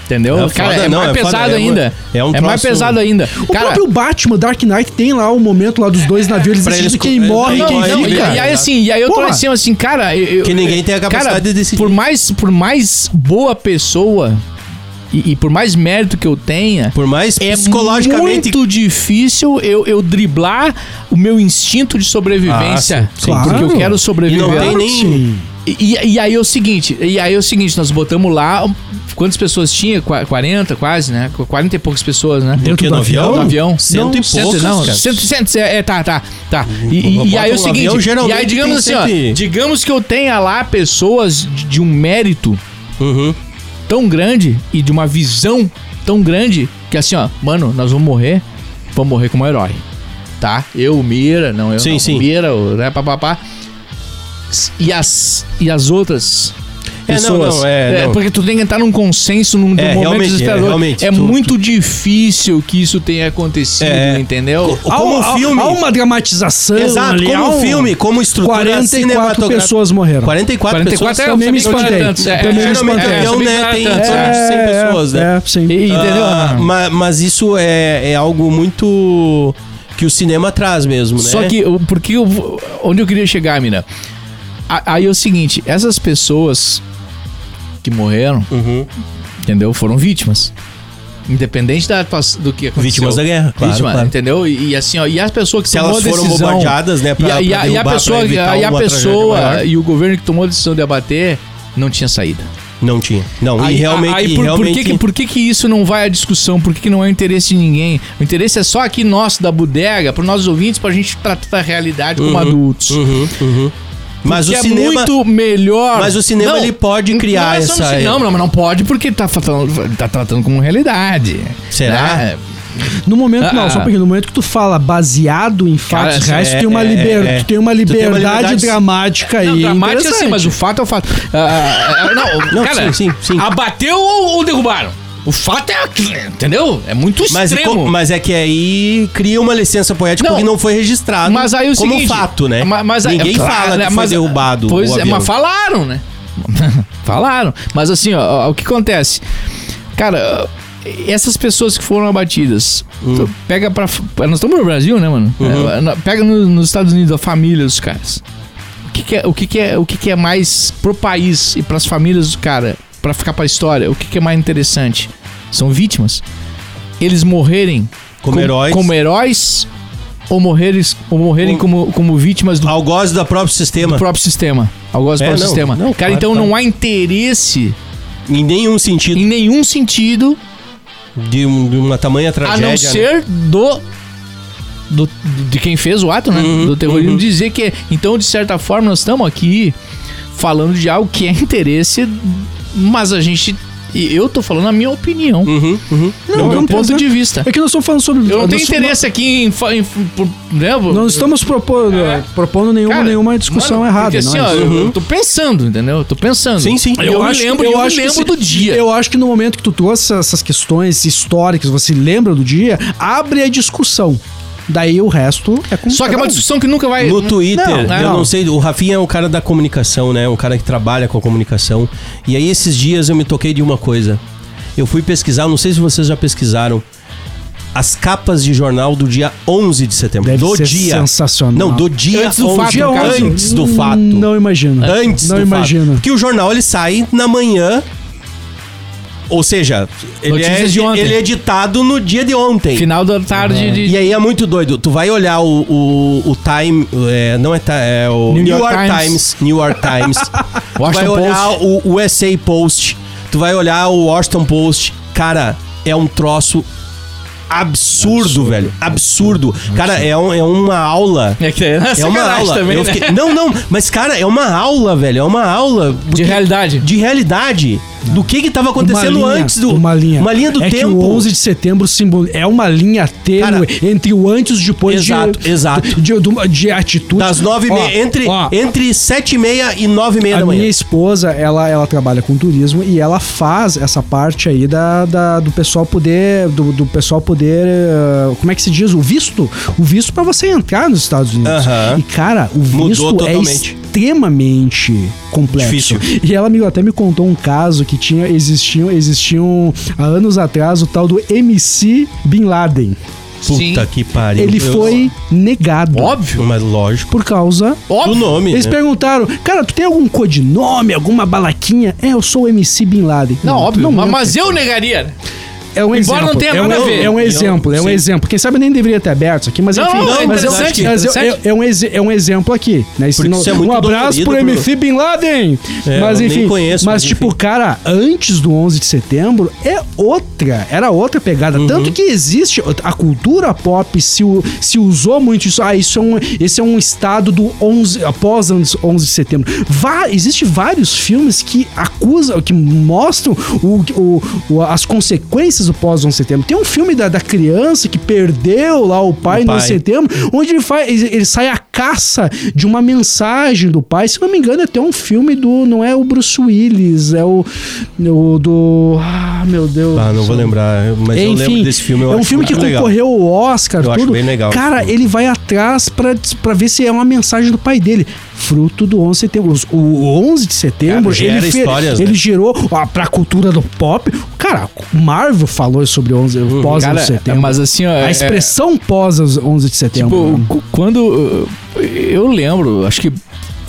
Entendeu? É cara, foda, é não, mais é foda, pesado é um- ainda. é um mais troço- pesado ainda. O cara, próprio Batman, Dark Knight, tem lá o momento lá dos dois navios, eles decidem quem morre e não, quem não, Não, e, e aí assim, e aí eu tô Porra. assim, assim, cara, eu, eu- Que ninguém tem a capacidade cara, de decidir. Por mais, por mais boa pessoa e, e por mais mérito que eu tenha, Por mais é psicologicamente. muito difícil eu, eu driblar o meu instinto de sobrevivência, Ah, sim, sim. porque eu Claro. quero sobreviver. E não tem Claro nem-. E, e aí é o seguinte, e aí é o seguinte, nós botamos lá, quantas pessoas tinha? Qua- 40 quase, né? 40 e poucas pessoas, né? Dentro do avião? No avião. Cento e Cento- poucos, Não, cara. cento, cento, é, tá, tá, tá. E, e- e aí é o seguinte, avião, e aí digamos assim, ó, digamos que eu tenha lá pessoas de, de um mérito Uhum. Tão grande e de uma visão tão grande que assim, ó, mano, nós vamos morrer, vamos morrer como herói, tá? Eu, Mira, não, eu Sim, não, sim. Mira, né, papapá. E as, e as outras É, não, pessoas. não, é, não. Porque tu tem que entrar num consenso num, É, momento realmente, é, desesperador. realmente, É, tu- muito difícil que isso tenha acontecido, É. entendeu? Como há, um filme. Há uma dramatização. Exato, ali, há como um filme, como estrutura 44 cinematográfica. pessoas morreram. 44, 44 pessoas. é nem me espantei. é, nem me espantei. que né, tem de 100 pessoas, né? É, sim. E- entendeu? Ah, ma- mas, isso é, é algo muito que o cinema traz mesmo, né? Só que, porque eu, onde eu queria chegar, mina? Aí é o seguinte, essas pessoas que morreram, Uhum. entendeu? Foram vítimas. Independente da, do que aconteceu. Vítimas da guerra, claro, Vítima, claro. entendeu? E, e assim, ó, e as pessoas que Se tomou elas a foram decisão... bombardeadas, né, pra- e, a- e a, a pessoa, e a pessoa e o governo que tomou a decisão de abater não tinha saída. Não tinha. Não, Aí, e realmente, aí, por, por realmente que, que- por que, que isso não vai à discussão? Por que, que não é o interesse de ninguém? O interesse é só aqui nosso, da bodega, para nossos ouvintes, pra gente tratar a realidade como adultos. Uhum, uhum. Mas o é cinema muito melhor. Mas o cinema, ele pode criar não é essa- cinema, Não, mas não pode porque tá tratando, tá tratando como realidade. Será? Né? No momento, não, Ah, só um pouquinho. No momento que tu fala baseado em fatos Cara, reais, é- tu, tem uma é- liber- é- tu tem uma tu tem uma liberdade liberdade- dramática aí. Não, dramática sim, mas o fato é o fato. Ah, ah, ah, não, Não, cara, sim, sim, sim. abateu ou, ou derrubaram? O fato é aquilo, entendeu? É muito Mas, extremo. mas é que aí cria uma licença poética Não. porque não foi registrado Mas aí o como seguinte, fato, né? ma- mas aí- Ninguém é fala né, que foi mas- derrubado Pois o é, mas falaram, né? falaram. Mas assim, ó, ó, o que acontece? Cara, essas pessoas que foram abatidas, Hum. tu pega pra. Nós estamos no Brasil, né, mano? Uhum. É, pega no- nos Estados Unidos a família dos caras. O que, que é, o que, que é, o que, que é mais pro país e pras famílias do cara, pra ficar pra história? O que, que é mais interessante? São vítimas. Eles morrerem Como heróis. como heróis ou morrerem, ou morrerem como, como vítimas do Algoz do próprio sistema. do próprio sistema. Algoz do É, próprio não, sistema. não, Cara, claro, então claro. não há interesse Em nenhum sentido em nenhum sentido de, um- de uma tamanha a tragédia. não né? ser do, do. de quem fez o ato, né? Uhum, do terrorismo. uhum. Dizer que. Então, de certa forma, nós estamos aqui falando de algo que é interesse, mas a gente. e Eu tô falando a minha opinião. Uhum, uhum. do Não, meu não ponto de vista. É que nós estamos falando sobre. Eu não tenho interesse aqui em. em, por- né, Não estamos propondo, propondo nenhuma, Cara, nenhuma discussão mano, errada. Porque assim, não é ó, eu, eu tô pensando, entendeu? Eu tô pensando. Sim, sim. Eu, me lembro, eu, me que lembro se- do dia. Eu acho que no momento que tu trouxe essas questões históricas, você lembra do dia, abre a discussão. Daí o resto é com Só que é uma um. discussão que nunca vai. No Twitter, não, eu não. não sei, o Rafinha é o cara da comunicação, né? O cara que trabalha com a comunicação. E aí esses dias eu me toquei de uma coisa. Eu fui pesquisar, não sei se vocês já pesquisaram, as capas de jornal do dia 11 de setembro. Deve do ser dia. sensacional. Não, do dia Antes do 11, fato, dia no caso. 11, antes do fato. Não imagino. Antes Não do imagino. fato. Porque o jornal ele sai na manhã. Ou seja, ele é, Notícias de ontem. ele é editado no dia de ontem. Final da tarde de. E aí é muito doido. Tu vai olhar o, o, o Time. é, não é, Ti- é o New York Times. New York Times. tu vai Washington olhar o, o USA Post. Tu vai olhar o Washington Post. Cara, é um troço absurdo, velho. Absurdo. Cara, é, um- é uma aula. É, que é, É uma sacanagem aula. também, Eu né? fiquei- Não, não, mas cara, é uma aula, velho. É uma aula De realidade. de realidade do que que tava acontecendo linha, antes do uma linha. uma linha do é tempo. que o 11 de setembro simbol... é uma linha tênue entre o antes e o depois exato, de, exato. de, de, de atitude. das nove e Ó, meia, entre, ó, entre sete e meia e nove e meia a da manhã. minha esposa, ela, ela trabalha com turismo e ela faz essa parte aí da, da- do pessoal poder, do, do pessoal poder, eh, como é que se diz, o visto, o visto pra você entrar nos Estados Unidos. Aham. E cara, o Mudou visto é totalmente. extremamente complexo. Difícil. E ela me, até me contou um caso que tinha existiam existiam há anos atrás o tal do MC Bin Laden. Puta Sim. que pariu. Ele Eu- foi negado. Óbvio. Mas lógico. Por causa Óbvio. Do nome. eles né? perguntaram, cara, tu tem algum codinome, alguma balaquinha? É, eu sou o MC Bin Laden. Não, óbvio. mas, entra. mas eu negaria. É um embora exemplo. não tenha é um, nada a ver. É um exemplo, é um Sim. exemplo. Quem sabe eu nem deveria ter aberto isso aqui, mas Não, enfim. não, é mas eu- interessante, mas eu- interessante. é, é um exe- é um exemplo aqui, né? Isso Porque não- isso é muito um abraço dolorido pro pro- MC Bin Laden. É, mas eu nem enfim, conheço, mas mas tipo, cara, antes do 11 de setembro é outra, era outra pegada, Uhum. tanto que existe a cultura pop se, u- se usou muito isso. Ah, isso é um, esse é um estado do 11 após 11 11 de setembro. Vá, existe vários filmes que acusam, que mostram o, o- o- as consequências do pós 11 de setembro. Tem um filme da, da criança que perdeu lá o pai O no pai. 11 de setembro, onde ele faz, ele, ele sai à caça de uma mensagem do pai. Se não me engano, é até um filme do, não é o Bruce Willis, é o, o do, ah, meu Deus. Ah, não vou lembrar. Mas eu lembro desse filme. É um acho filme que muito legal. concorreu ao Oscar, Eu acho tudo. bem legal Cara, ele vai atrás pra ver se é uma mensagem do pai dele. Fruto do 11 de setembro. O 11 de setembro, Cara, ele, fe- ele né? gerou ó, pra cultura do pop. Cara, Marvel falou sobre o 11, Uhum. pós 11 Cara, de setembro. mas assim, ó. a é- expressão pós 11 de setembro. Tipo, né? quando. uh, Eu lembro, acho que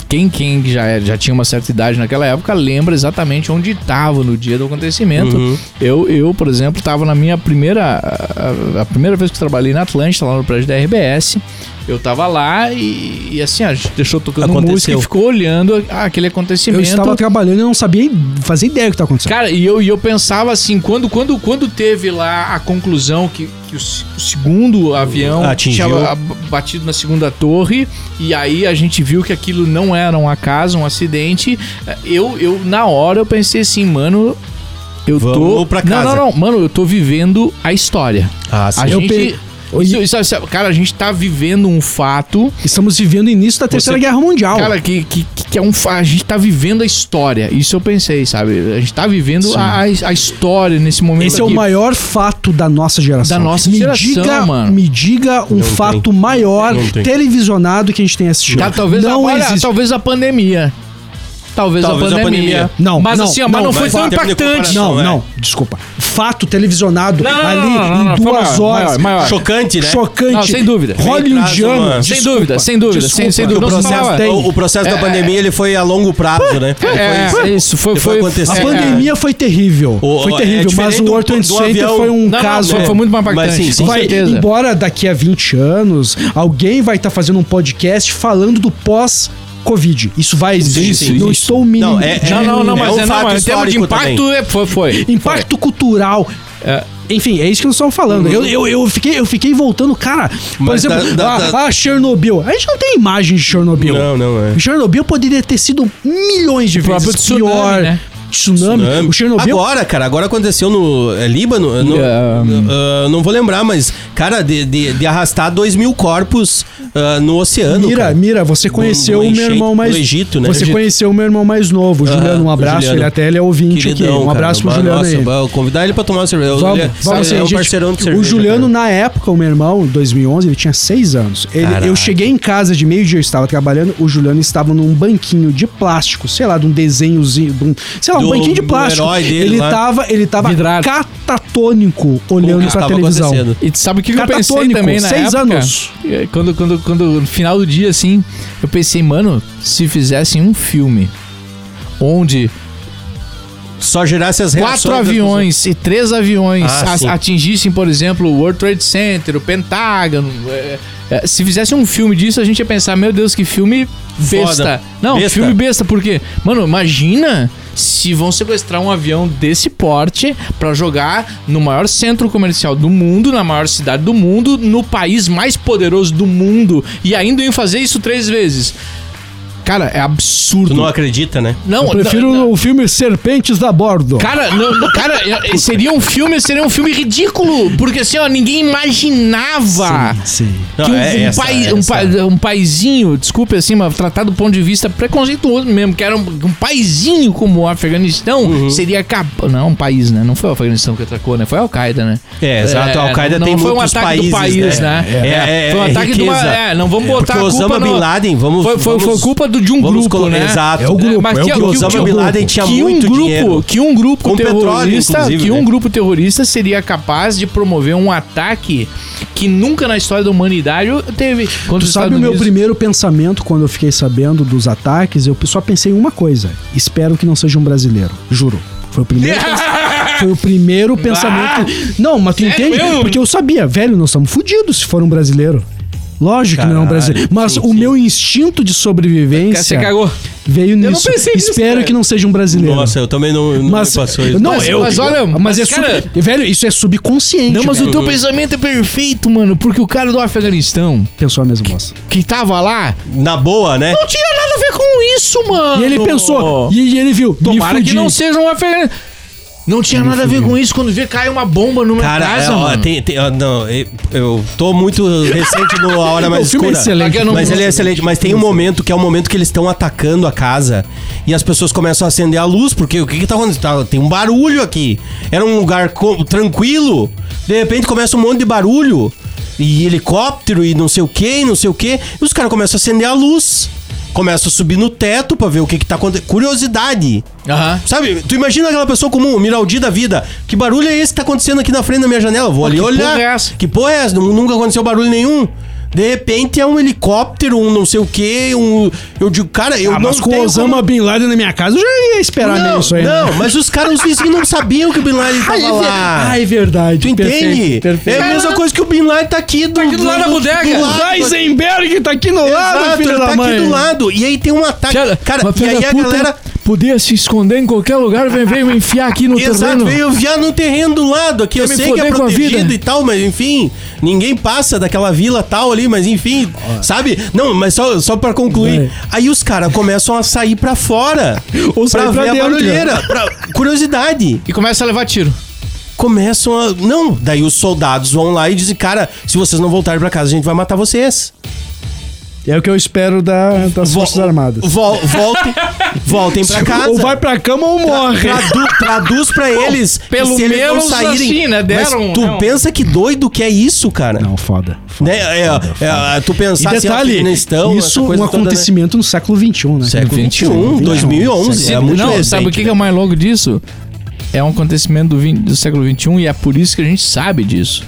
quem, quem já, é- já tinha uma certa idade naquela época lembra exatamente onde estava no dia do acontecimento. Uhum. Eu, eu, por exemplo, estava na minha primeira. A, a primeira vez que eu trabalhei na Atlântida, lá no prédio da RBS. Eu tava lá e, e assim, a gente deixou tocando Aconteceu. música e ficou olhando aquele eu acontecimento. estava trabalhando e não sabia fazer ideia do que tá acontecendo. Cara, e eu, e eu pensava assim, quando, quando, quando teve lá a conclusão que, que o, o segundo avião Atingiu. tinha batido na segunda torre, e aí a gente viu que aquilo não era um acaso, um acidente, eu, eu na hora eu pensei assim, mano, eu tô... Vamos pra casa. Não, não, não, mano, eu tô vivendo a história. Ah, sim. A Eu gente... pe- Isso, isso- isso- cara, a gente tá vivendo um fato. Estamos vivendo o início da Terceira Guerra Mundial. Cara, que, que, que é um fa- A gente tá vivendo a história. Isso eu pensei, sabe? A gente tá vivendo a, a história nesse momento. Esse é o aqui. maior fato da nossa geração. Da nossa me geração, diga, mano. Me diga um Não fato tem. maior tem. televisionado que a gente tenha assistido. Cara, talvez, não a, existe. talvez a pandemia. Talvez, Talvez a a pandemia. pandemia. Não, mas não, assim, ó, mas não, não, foi mas tão impactante. comparação, Não, é. não, desculpa. Fato televisionado Não, não, ali não, não, não, em não, duas maior, horas. maior, maior. Chocante, né? Chocante. Não, sem dúvida. Hollywoodiano. Sem Desculpa, dúvida, sem dúvida, sem- desculpa. sem O dúvida. Não processo, falava- tem. o, o processo da pandemia ele foi a longo prazo, né? É, foi- isso foi, foi. A é, pandemia foi terrível. O- foi é terrível, mas o World Trade Center foi um Não, não, caso. foi, muito mais impactante. vai, certeza. embora daqui a 20 anos alguém vai estar fazendo um podcast falando do pós Covid. Isso vai existir. Sim, sim, não sim. estou mínimo. Não, é- Não, não, não, É mas um é, não, fato mas em termos de impacto, é, foi, foi. Impacto cultural. É. Enfim, é isso que nós estamos falando. Eu, eu, eu, fiquei, eu fiquei voltando, cara. Por Mas exemplo, da- da- ah, da- ah, Chernobyl. A gente não tem imagem de Chernobyl. Não, não é. Chernobyl poderia ter sido milhões de O vezes tsunami, pior. né? Tsunami. Tsunami. O Chernobyl. Agora, cara, agora aconteceu no é, Líbano. no- Yeah. ah, não vou lembrar, mas, cara, de, de, de arrastar dois mil corpos ah, no oceano. Mira, cara. Mira, você conheceu no o meu irmão mais. no Egito, né? Você Egito. conheceu o meu irmão mais novo, o Ah, Juliano. Um o abraço, Juliano. ele até ele é ouvinte aqui. Queridão, Um abraço cara. pro Juliano Nossa, aí. vou convidar ele pra tomar uma cerveja. Vamos, Ele é- vamos é assim, um parceirão de O cerveja. Juliano, cara. na época, o meu irmão, em 2011, ele tinha seis anos. Ele- eu cheguei em casa de meio-dia, eu estava trabalhando, o Juliano estava num banquinho de plástico, sei lá, de um desenhozinho, de um, sei lá, um Do- banquinho de plástico. herói dele ele lá. tava, ele tava Vidrado. catatônico O olhando pra televisão. E sabe o que, que eu pensei também na seis época? anos. É, Quando, quando, quando, no final do dia, assim, eu pensei, mano, se fizessem um filme onde Só gerasse as reações. quatro aviões e três aviões Ah, atingissem, por exemplo, o World Trade Center, o Pentágono. é, é, se fizesse um filme disso, a gente ia pensar, meu Deus, que filme besta. Foda. Não, Besta. filme besta, por quê? Mano, imagina se vão sequestrar um avião desse porte pra jogar no maior centro comercial do mundo, na maior cidade do mundo, no país mais poderoso do mundo e ainda iam fazer isso três vezes. Cara, é absurdo. Tu não acredita, né? Não, Eu prefiro não, não. o filme Serpentes da Bordo. Cara, não, não, cara, é- seria um filme, seria um filme ridículo, porque assim, ó, ninguém imaginava Sim. Não, que um, é um essa- pai- um, pai- um paizinho, desculpe assim, mas tratado do ponto de vista preconceituoso mesmo, que era um, um paizinho como o Afeganistão, Uhum. seria capaz. Não, um país, né? Não foi o Afeganistão que atacou, né? Foi a Al-Qaeda, né? É, exato. A Al-Qaeda não tem foi um ataque países, do país, né? É, é, é, foi um é ataque de uma. riqueza. É, não vamos botar a culpa Osama no- Bin Laden, vamos... Foi, foi, foi vamos- culpa do, de um vamos grupo, colo- né? Exato. É o grupo, mas é o que, grupo. que- Osama que- Bin Laden tinha que muito um grupo, dinheiro. Que um grupo Com petróleo, terrorista, inclusive, que um né? grupo terrorista seria capaz de promover um ataque que nunca na história da humanidade teve. Tu sabe Estados o meu Unidos. primeiro pensamento quando eu fiquei sabendo dos ataques? Eu só pensei em uma coisa. Espero que não seja um brasileiro. Juro. Foi o primeiro, foi o primeiro pensamento. Não, mas tu entende? mesmo? Porque eu sabia, velho, nós estamos fodidos se for um brasileiro. Lógico que não é um Caralho, brasileiro. Mas sim, o sim. meu instinto de sobrevivência Você cagou. veio não nisso. pensei nisso, Espero cara. que não seja um brasileiro. Nossa, eu também não, não mas, me passou isso. não, Mas- eu, mas olha, mas, mas, é cara- sub- velho, isso é subconsciente. Não, mas velho. o teu pensamento é perfeito, mano. Porque o cara do Afeganistão, pensou a mesma moça. que tava lá, Na boa, né? não tinha nada a ver com isso, mano. E ele pensou, e, e ele viu, Tomara me que não seja um Afeganistão. Não tinha nada a ver com isso quando vê cai uma bomba numa Cara, casa, é, ó, mano. tem, tem- ó, não, eu, eu tô muito recente no A Hora Mais O filme é Escura. excelente. Eu não- Mas ele é excelente. Mas tem um momento que é o momento que eles estão atacando a casa e as pessoas começam a acender a luz, porque o que que tá acontecendo? Tá- tem um barulho aqui. Era um lugar co- tranquilo. De repente começa um monte de barulho. E helicóptero e não sei o que, não sei o que. E os caras começam a acender a luz. Começam a subir no teto pra ver o que que tá acontecendo. Curiosidade. Aham. Sabe, tu imagina aquela pessoa comum, o Miraldi da vida. Que barulho é esse que tá acontecendo aqui na frente da minha janela? Vou ali que olhar. porra é essa? Que porra é essa? Nu- Nunca aconteceu barulho nenhum. De repente é um helicóptero, um não sei o que, um. Eu digo, cara, eu Ah, não mas com o Osama como- Bin Laden na minha casa, eu já ia esperar Não, nisso aí. né? não, mas os caras, os vizinhos não sabiam que o Bin Laden tava Ah, é lá. Ah, é verdade. tu entende? Perfeito, perfeito. É a mesma coisa que o Bin Laden tá aqui do, aqui do lado da bodega. do lado. Heisenberg tá aqui no lado, Exato, filho ele da tá mãe. aqui do lado. E aí tem um ataque. Cara, mas e aí a puta galera. Podia se esconder em qualquer lugar, vem, veio me enfiar aqui no Exato, terreno. veio enviar no terreno do lado aqui. Eu me sei que é protegido e tal, mas enfim, ninguém passa daquela vila tal ali, mas enfim, sabe? Não, mas só, só pra concluir. Vai. Aí os caras começam a sair pra fora. Ou pra pra ver dentro. a barulheira. Pra... Curiosidade. E começa a levar tiro. começam a. Não, daí os soldados vão lá e dizem, cara, se vocês não voltarem pra casa, a gente vai matar vocês. É o que eu espero da, das Forças Armadas. Vol- voltem, voltem pra casa. Ou vai pra cama ou morre. Tradu- traduz pra eles. pelo se eles não menos assim, né? Deram- Mas tu não. pensa que doido que é isso, cara. Não, foda. foda. Né? É, é, tu E pensar assim, detalhe, Afeganistão, isso essa um coisa toda, né? acontecimento no século XXI, né? Século 21, 21, 2011. Se- é muito não, recente, sabe o que, que é o mais louco disso? É um acontecimento do, 20 do século XXI e é por isso que a gente sabe disso.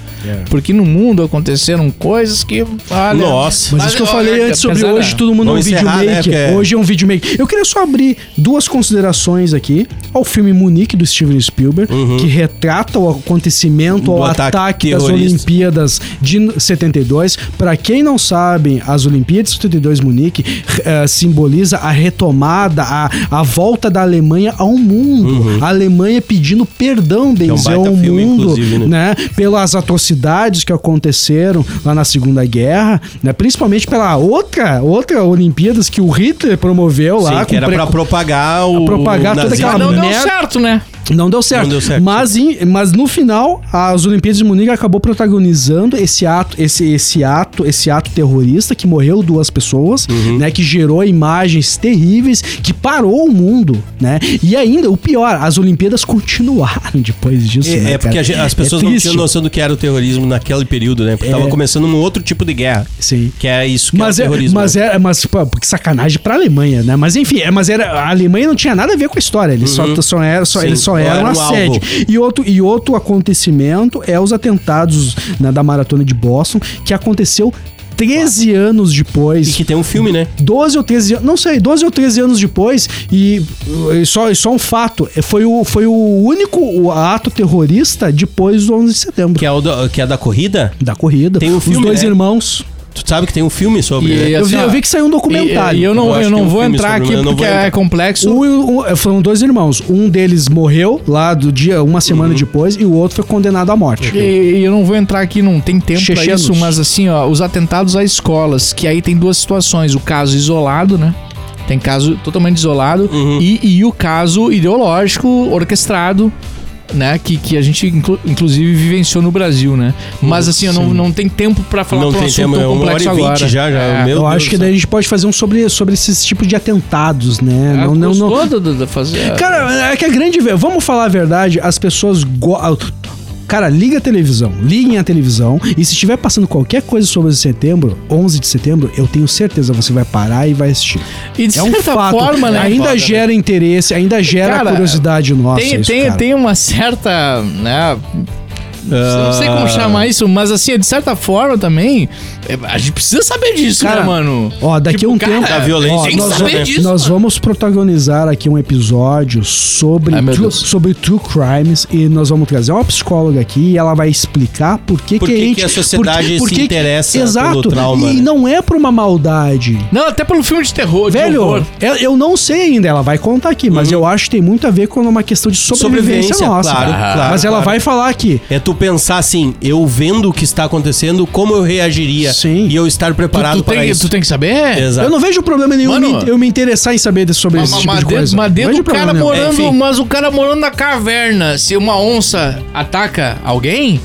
Porque no mundo aconteceram coisas que. Olha, Nossa. Mas isso que eu falei antes sobre pesada. hoje, todo mundo é um Vamos vídeo encerrar, né, maker. porque- Hoje é um vídeo maker. Eu queria só abrir duas considerações aqui ao filme Munique do Steven Spielberg, que retrata o acontecimento, Uhum. O ataque ataque, das. Olimpíadas de 72. Pra quem não sabe, as Olimpíadas de 72 Munique eh, simboliza a retomada, a, a volta da Alemanha ao mundo. A Alemanha pedindo perdão, benzer Uhum. É um ao filme, mundo, inclusive, né? né, pelas atrocidades que aconteceram lá na Segunda Guerra, né, principalmente pela outra, outra Olimpíadas que o Hitler promoveu lá, Sim, que era pra propagar o. propagar toda nazismo. aquela Mas não deu merda. certo, né? Não deu certo. Não deu certo. Mas, em- mas no final, as Olimpíadas de Munique acabou protagonizando esse ato, esse, esse ato, esse ato terrorista que morreu duas pessoas, Uhum. né, que gerou imagens terríveis, que parou o mundo, né? E ainda o pior, as Olimpíadas continuaram depois disso, É, né, é porque a as É pessoas não triste. tinham noção do que era o terrorismo naquele período, né? Porque É. tava começando um outro tipo de guerra. Sim. Que é isso que Mas é é, o terrorismo. mas né? é, mas pô, porque sacanagem pra Alemanha, né? Mas enfim, é, mas era a Alemanha não tinha nada a ver com a história, eles só, só era, só, eles só era uma um sede. E outro e outro acontecimento é os atentados né, da maratona de Boston, que aconteceu 13 anos depois. E que tem um filme, né? 12 ou 13 anos, não sei, 12 ou 13 anos depois, e, e só, e só um fato: foi o, foi o único ato terrorista depois do 11 de setembro. Que é, o do- que é da corrida. Da corrida. Tem um filme, Os dois né? irmãos. Tu sabe que tem um filme sobre, E- né? Eu vi, eu vi que saiu um documentário. E, e eu não, Eu eu não um vou entrar aqui porque vou é complexo. O- o- foram dois irmãos. Um deles morreu lá do dia, uma semana depois, e o outro foi condenado à morte. E, e eu não vou entrar aqui, não tem tempo pra isso, mas assim, ó, os atentados a escolas, que aí tem duas situações, o caso isolado, né? Tem caso totalmente isolado e, e o caso ideológico orquestrado, né? Que, que a gente inclu- inclusive vivenciou no Brasil, né? Mas assim, eu não, não tem tempo pra falar Não pra um tem assunto tempo, é tão uma hora complexo e vinte agora. já, já. É. Meu Eu Deus acho que do daí a gente pode fazer um sobre, sobre esses tipos de atentados, né? É, não, não, não. gostou do- do- fazer. Cara, é que a grande. ve- Vamos falar a verdade, as pessoas. Go... Cara, liga a televisão, liguem a televisão e se estiver passando qualquer coisa sobre 11 de setembro, 11 de setembro, eu tenho certeza você vai parar e vai assistir. E de É um certa fato, forma, né? ainda Foda, né? gera interesse, ainda gera Cara, curiosidade nossa. tem, isso, tem, tem uma certa, né? Não sei Ah. como chamar isso, mas assim, de certa forma também, é, a gente precisa saber disso, Cara, né, mano? Ó, daqui a Tipo, um cara, tempo. da violência ó, tem nós, saber vamos- disso, nós mano. vamos protagonizar aqui um episódio sobre, Ai, true, sobre true crimes e nós vamos trazer uma psicóloga aqui e ela vai explicar por que, Por que que a gente. que a sociedade por- se que- interessa Exato. pelo trauma, E né? não é por uma maldade. Não, até pelo filme de terror, de Velho, horror. eu, eu não sei ainda, ela vai contar aqui, mas eu acho que tem muito a ver com uma questão de sobrevivência, Sobrevivência, nossa. claro, claro, mas ela claro. vai falar aqui. É tu pensar assim, eu vendo o que está acontecendo, como eu reagiria Sim. e eu estar preparado Tu, tu, para tem, isso. tu tem que saber? Exato. Eu não vejo problema nenhum Mano, em eu me interessar em saber de- sobre Mas, esse tipo mas de dentro- coisa. mas dentro vejo cara nenhum. morando, Enfim. mas o cara morando na caverna, se uma onça ataca alguém,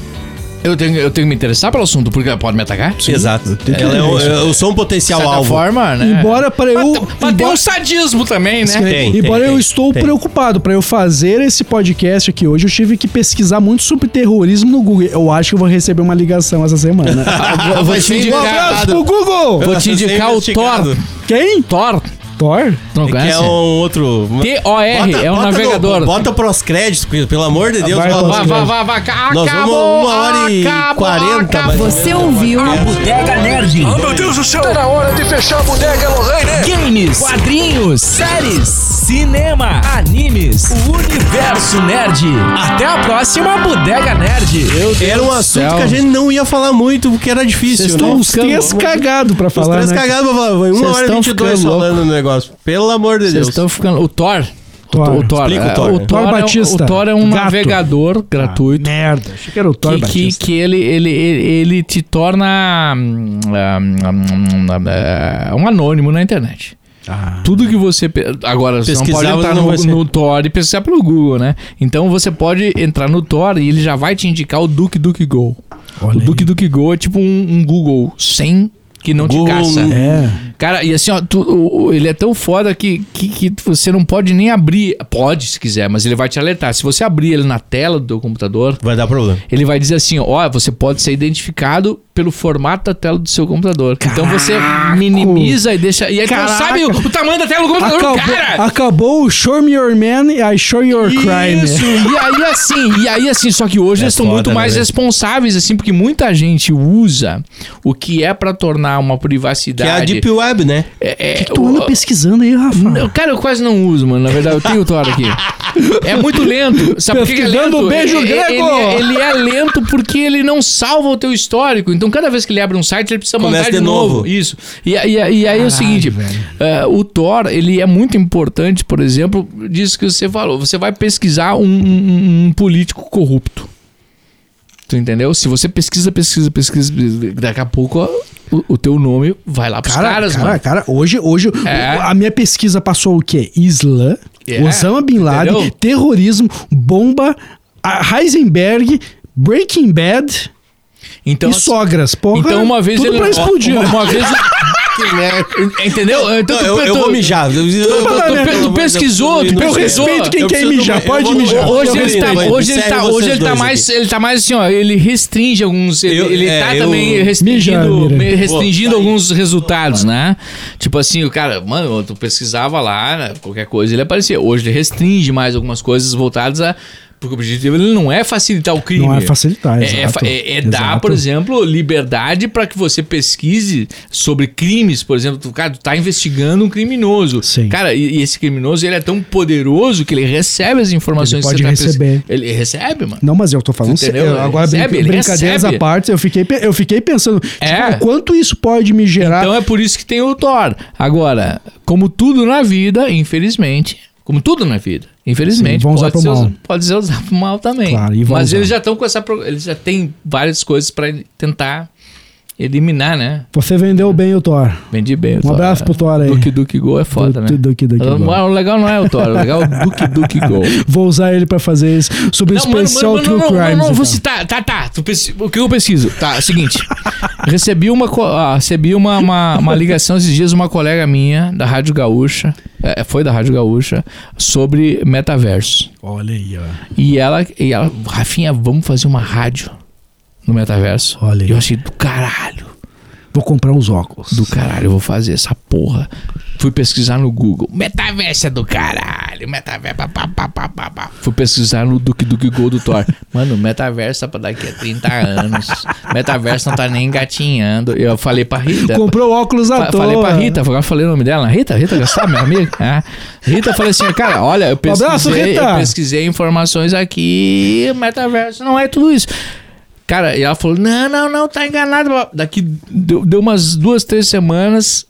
eu tenho, eu tenho que me interessar pelo assunto, porque ela pode me atacar? Exato. que Ela é um- eu sou um potencial certa alvo. forma, né? Embora para eu. Mas, mas tem embora- um sadismo também, né? Tem, Embora tem, eu tem, estou tem. preocupado para eu fazer esse podcast aqui hoje, eu tive que pesquisar muito sobre terrorismo no Google. Eu acho que eu vou receber uma ligação essa semana. Eu vou te um abraço indicar. pro Google! Vou te indicar o investigado. Thor. Quem? Thor. Thor? Tu não Que é um outro. T-O-R, é um no- navegador. bota pros créditos, porque, pelo amor de Deus. Vai, Vai, vai, vai, vai. Acabou, Nós vamos uma hora e acabou, quarenta, acabou. mais ou Você ouviu Bodega Nerd. Meu Deus do céu! Tá na hora de fechar a bodega, Lorraine! Games, quadrinhos, séries, cinema, animes, o universo nerd. Até a próxima Bodega Nerd. Era um assunto céu. que a gente não ia falar muito, porque era difícil, Vocês né? Estão os ficando- três cagados pra Os falar, três né? cagados pra falar. Foi uma Vocês hora e estão 22 ficando falando no negócio. Pelo amor de Vocês Deus. estão ficando. O Thor. Thor. O Thor, Explica o é, Thor. o Thor Thor, é, um- Batista. o Thor é um Gato. navegador gratuito. Merda, achei que era o Thor que, que, Batista. que ele, ele, ele, ele te torna hum, hum, hum, hum, hum, um anônimo na internet. Tudo que você. pe- Agora, você não pode entrar não no, ser. no Tor e pesquisar pelo Google, né? Então você pode entrar no Tor e ele já vai te indicar o Duke Duke Go. Olha o aí. Duke Duke Go é tipo um, um Google sem que não Google te caça. não- É. Cara, e assim, ó, tu- ele é tão foda que, que, que você não pode nem abrir. Pode, se quiser, mas ele vai te alertar. Se você abrir ele na tela do teu computador, Vai dar problema. ele vai dizer assim: ó, você pode ser identificado pelo formato da tela do seu computador. Então você minimiza e deixa. E aí tu Caraca. sabe o, o tamanho da tela do computador, Acabou, cara! acabou o Show Me Your Man e I Show Your Crime. Isso, e aí assim, e aí assim, só que hoje É eles estão muito né, mais velho? responsáveis, assim, porque muita gente usa o que é pra tornar uma Que privacidade. é a Deep Web, né? É, é, Tu anda o- pesquisando aí, Rafa. Não, cara, eu quase não uso, mano. Na verdade, eu tenho o Thor aqui. É muito lento. Sabe por que que é lento? beijo ele, grego! Ele, ele é lento porque ele não salva o teu histórico. Então, cada vez que ele abre um site, ele precisa Começa montar de, de novo. novo. Isso. E, e, e aí é o seguinte: eh, o Thor, ele é muito importante, por exemplo, disso que você falou. Você vai pesquisar um, um- um político corrupto. Tu entendeu? Se você pesquisa, pesquisa, pesquisa, daqui a pouco ó, o, o teu nome vai lá pros Cara, caras, cara, mano. cara, hoje, hoje É. a minha pesquisa passou o quê? Islã, É, Osama Bin Laden, entendeu? terrorismo, bomba, Heisenberg, Breaking Bad Então, e sogras. Porra, Então uma vez tudo ele pra explodir. Uma, uma vez entendeu? Então Não, tu, eu, eu tu- vou mijar. Eu, eu, tu- tu- tu pesquisou, tu Eu pesquisou. respeito quem Eu quer mijar, pode eu vou- mijar. eu Hoje vou- ele tá, hoje ele tá, hoje ele tá mais, aqui. ele tá mais assim, ó, ele restringe alguns, ele, Eu- ele é, tá eu- também restringindo, Mija, Mira. me- restringindo Pô, tá aí. alguns resultados, né? Tipo assim, o cara, mano, tu pesquisava lá, né, qualquer coisa, ele aparecia. Hoje ele restringe mais algumas coisas voltadas a porque o objetivo ele não é facilitar o crime. Não é facilitar, É- é, exato. é- é dar, Exato. por exemplo, liberdade para que você pesquise sobre crimes, por exemplo, tu, cara, tu tá investigando um criminoso. Sim. Cara, e, e esse criminoso ele é tão poderoso que ele recebe as informações Ele que pode você tá receber. Ele recebe, mano. Não, mas eu tô falando sério. Agora, Recebe, brinca- brincadeiras recebe. à parte, eu fiquei, eu fiquei pensando, É. tipo, quanto isso pode me gerar. Então é por isso que tem o Thor. Agora, como tudo na vida, infelizmente, como tudo na vida, infelizmente, Sim, pode, ser, mal. pode ser usado pro mal também. Claro, Mas usar. eles já estão com essa. Eles já têm várias coisas para tentar eliminar, né? Você vendeu bem o Thor. Vendi bem. o Um Thor. abraço pro Thor aí. Duque Duque Go é foda, né? Du- Duque Duque Go. O legal não é o Thor, o legal é o Duque Duque Go. Vou usar ele pra fazer isso sobre Não, mano, especial mano, True mano, não, Crimes. não, não, então. vou citar. Tá, tá. o que eu pesquiso? Tá, é o seguinte. recebi uma, ah, recebi uma, uma, uma ligação esses dias de uma colega minha da Rádio Gaúcha. é, foi da Rádio Gaúcha, sobre metaverso. Olha aí, ó. E ela, e ela, Rafinha, vamos fazer uma rádio no metaverso. Olha aí. Eu achei do caralho. Vou comprar os óculos. Do caralho, eu vou fazer essa porra. Fui pesquisar no Google. Metaverso é do caralho. Metaverso. Pá, pá, pá, pá, pá. Fui pesquisar no Duque Duque Gol do Thor. Mano, metaverso tá pra daqui a 30 anos. Metaverso não tá nem engatinhando. Eu falei pra Rita. Comprou óculos à Fa- toa. Falei pra Rita, agora falei o nome dela, Rita, Rita Gastar, minha amiga. É. Rita, falei assim, cara, olha, eu Um abraço, pesquisei, Rita. eu pesquisei informações aqui, metaverso não é tudo isso. Cara, e ela falou, não, não, não, tá enganado. Daqui, deu, deu umas duas, três semanas,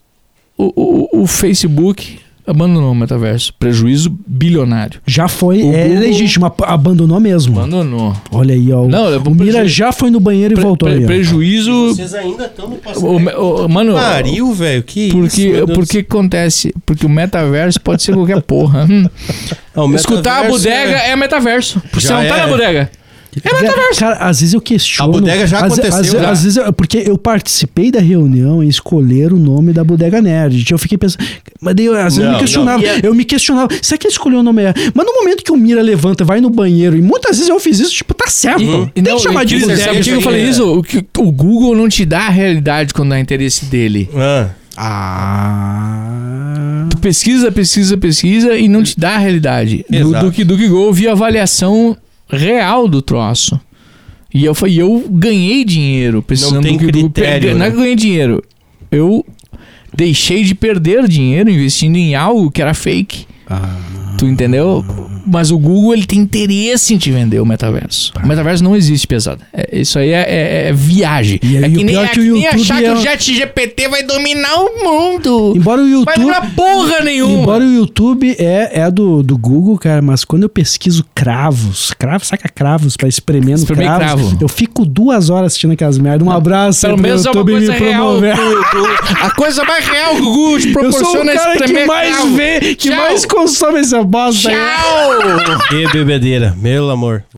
o, o, o Facebook abandonou o metaverso. Prejuízo bilionário. Já foi, O é Google- legítimo, abandonou mesmo. Abandonou. Olha aí, ó. Não, o Mira preju- já foi no banheiro e Pre- voltou pre- aí. ó. prejuízo... Vocês ainda estão no passado. Mano, Pariu, velho. Que Porque, isso, porque que acontece? Porque o metaverso pode ser qualquer porra. Hum. Ah, o Escutar a bodega é, metaverso. Porque você Já não tá é. na bodega. É metaverso. Cara, às vezes eu questiono. A bodega já às, aconteceu, Às, já. às vezes, eu- porque eu participei da reunião e escolher o nome da bodega nerd. Eu fiquei pensando. Mas daí, eu, às vezes eu Não, me questionava. não. É- Eu me questionava. Será que ele escolheu o nome? errado? Mas no momento que o Mira levanta, vai no banheiro, e muitas vezes eu fiz isso, tipo, tá certo. E Tem não, que chamar e de bodega. Sabe que eu falei aí, isso? O, que- o Google não te dá a realidade quando dá interesse dele. Ah, Ah. Tu pesquisa, pesquisa, pesquisa e não te dá a realidade. No Exato. Duke Duke Go eu vi a avaliação real do troço. E eu, fa- e eu ganhei dinheiro pesquisando Não tem Duke. critério, Não é né? que eu ganhei dinheiro. Eu deixei de perder dinheiro investindo em algo que era fake. Ah. Tu entendeu? mas o Google ele tem interesse em te vender o metaverso. O metaverso não existe, pesado. É, isso aí é, é- é viagem. E aí é que nem, pior é que nem YouTube achar é que um- o Chat GPT vai dominar o mundo. Embora o Vai YouTube. dominar porra nenhuma. Embora o YouTube é, é do, do Google, cara, mas quando eu pesquiso cravos, cravos, saca cravos pra espremendo Espremer cravos, cravo. eu fico duas horas assistindo aquelas merdas. Um abraço Pelo menos é uma YouTube coisa me real. promover. do- a coisa mais real que o Google te Eu sou proporciona o é cara que mais cravo. vê, que Tchau. mais consome essa bosta aí. Tchau! Que bebedeira, meu amor.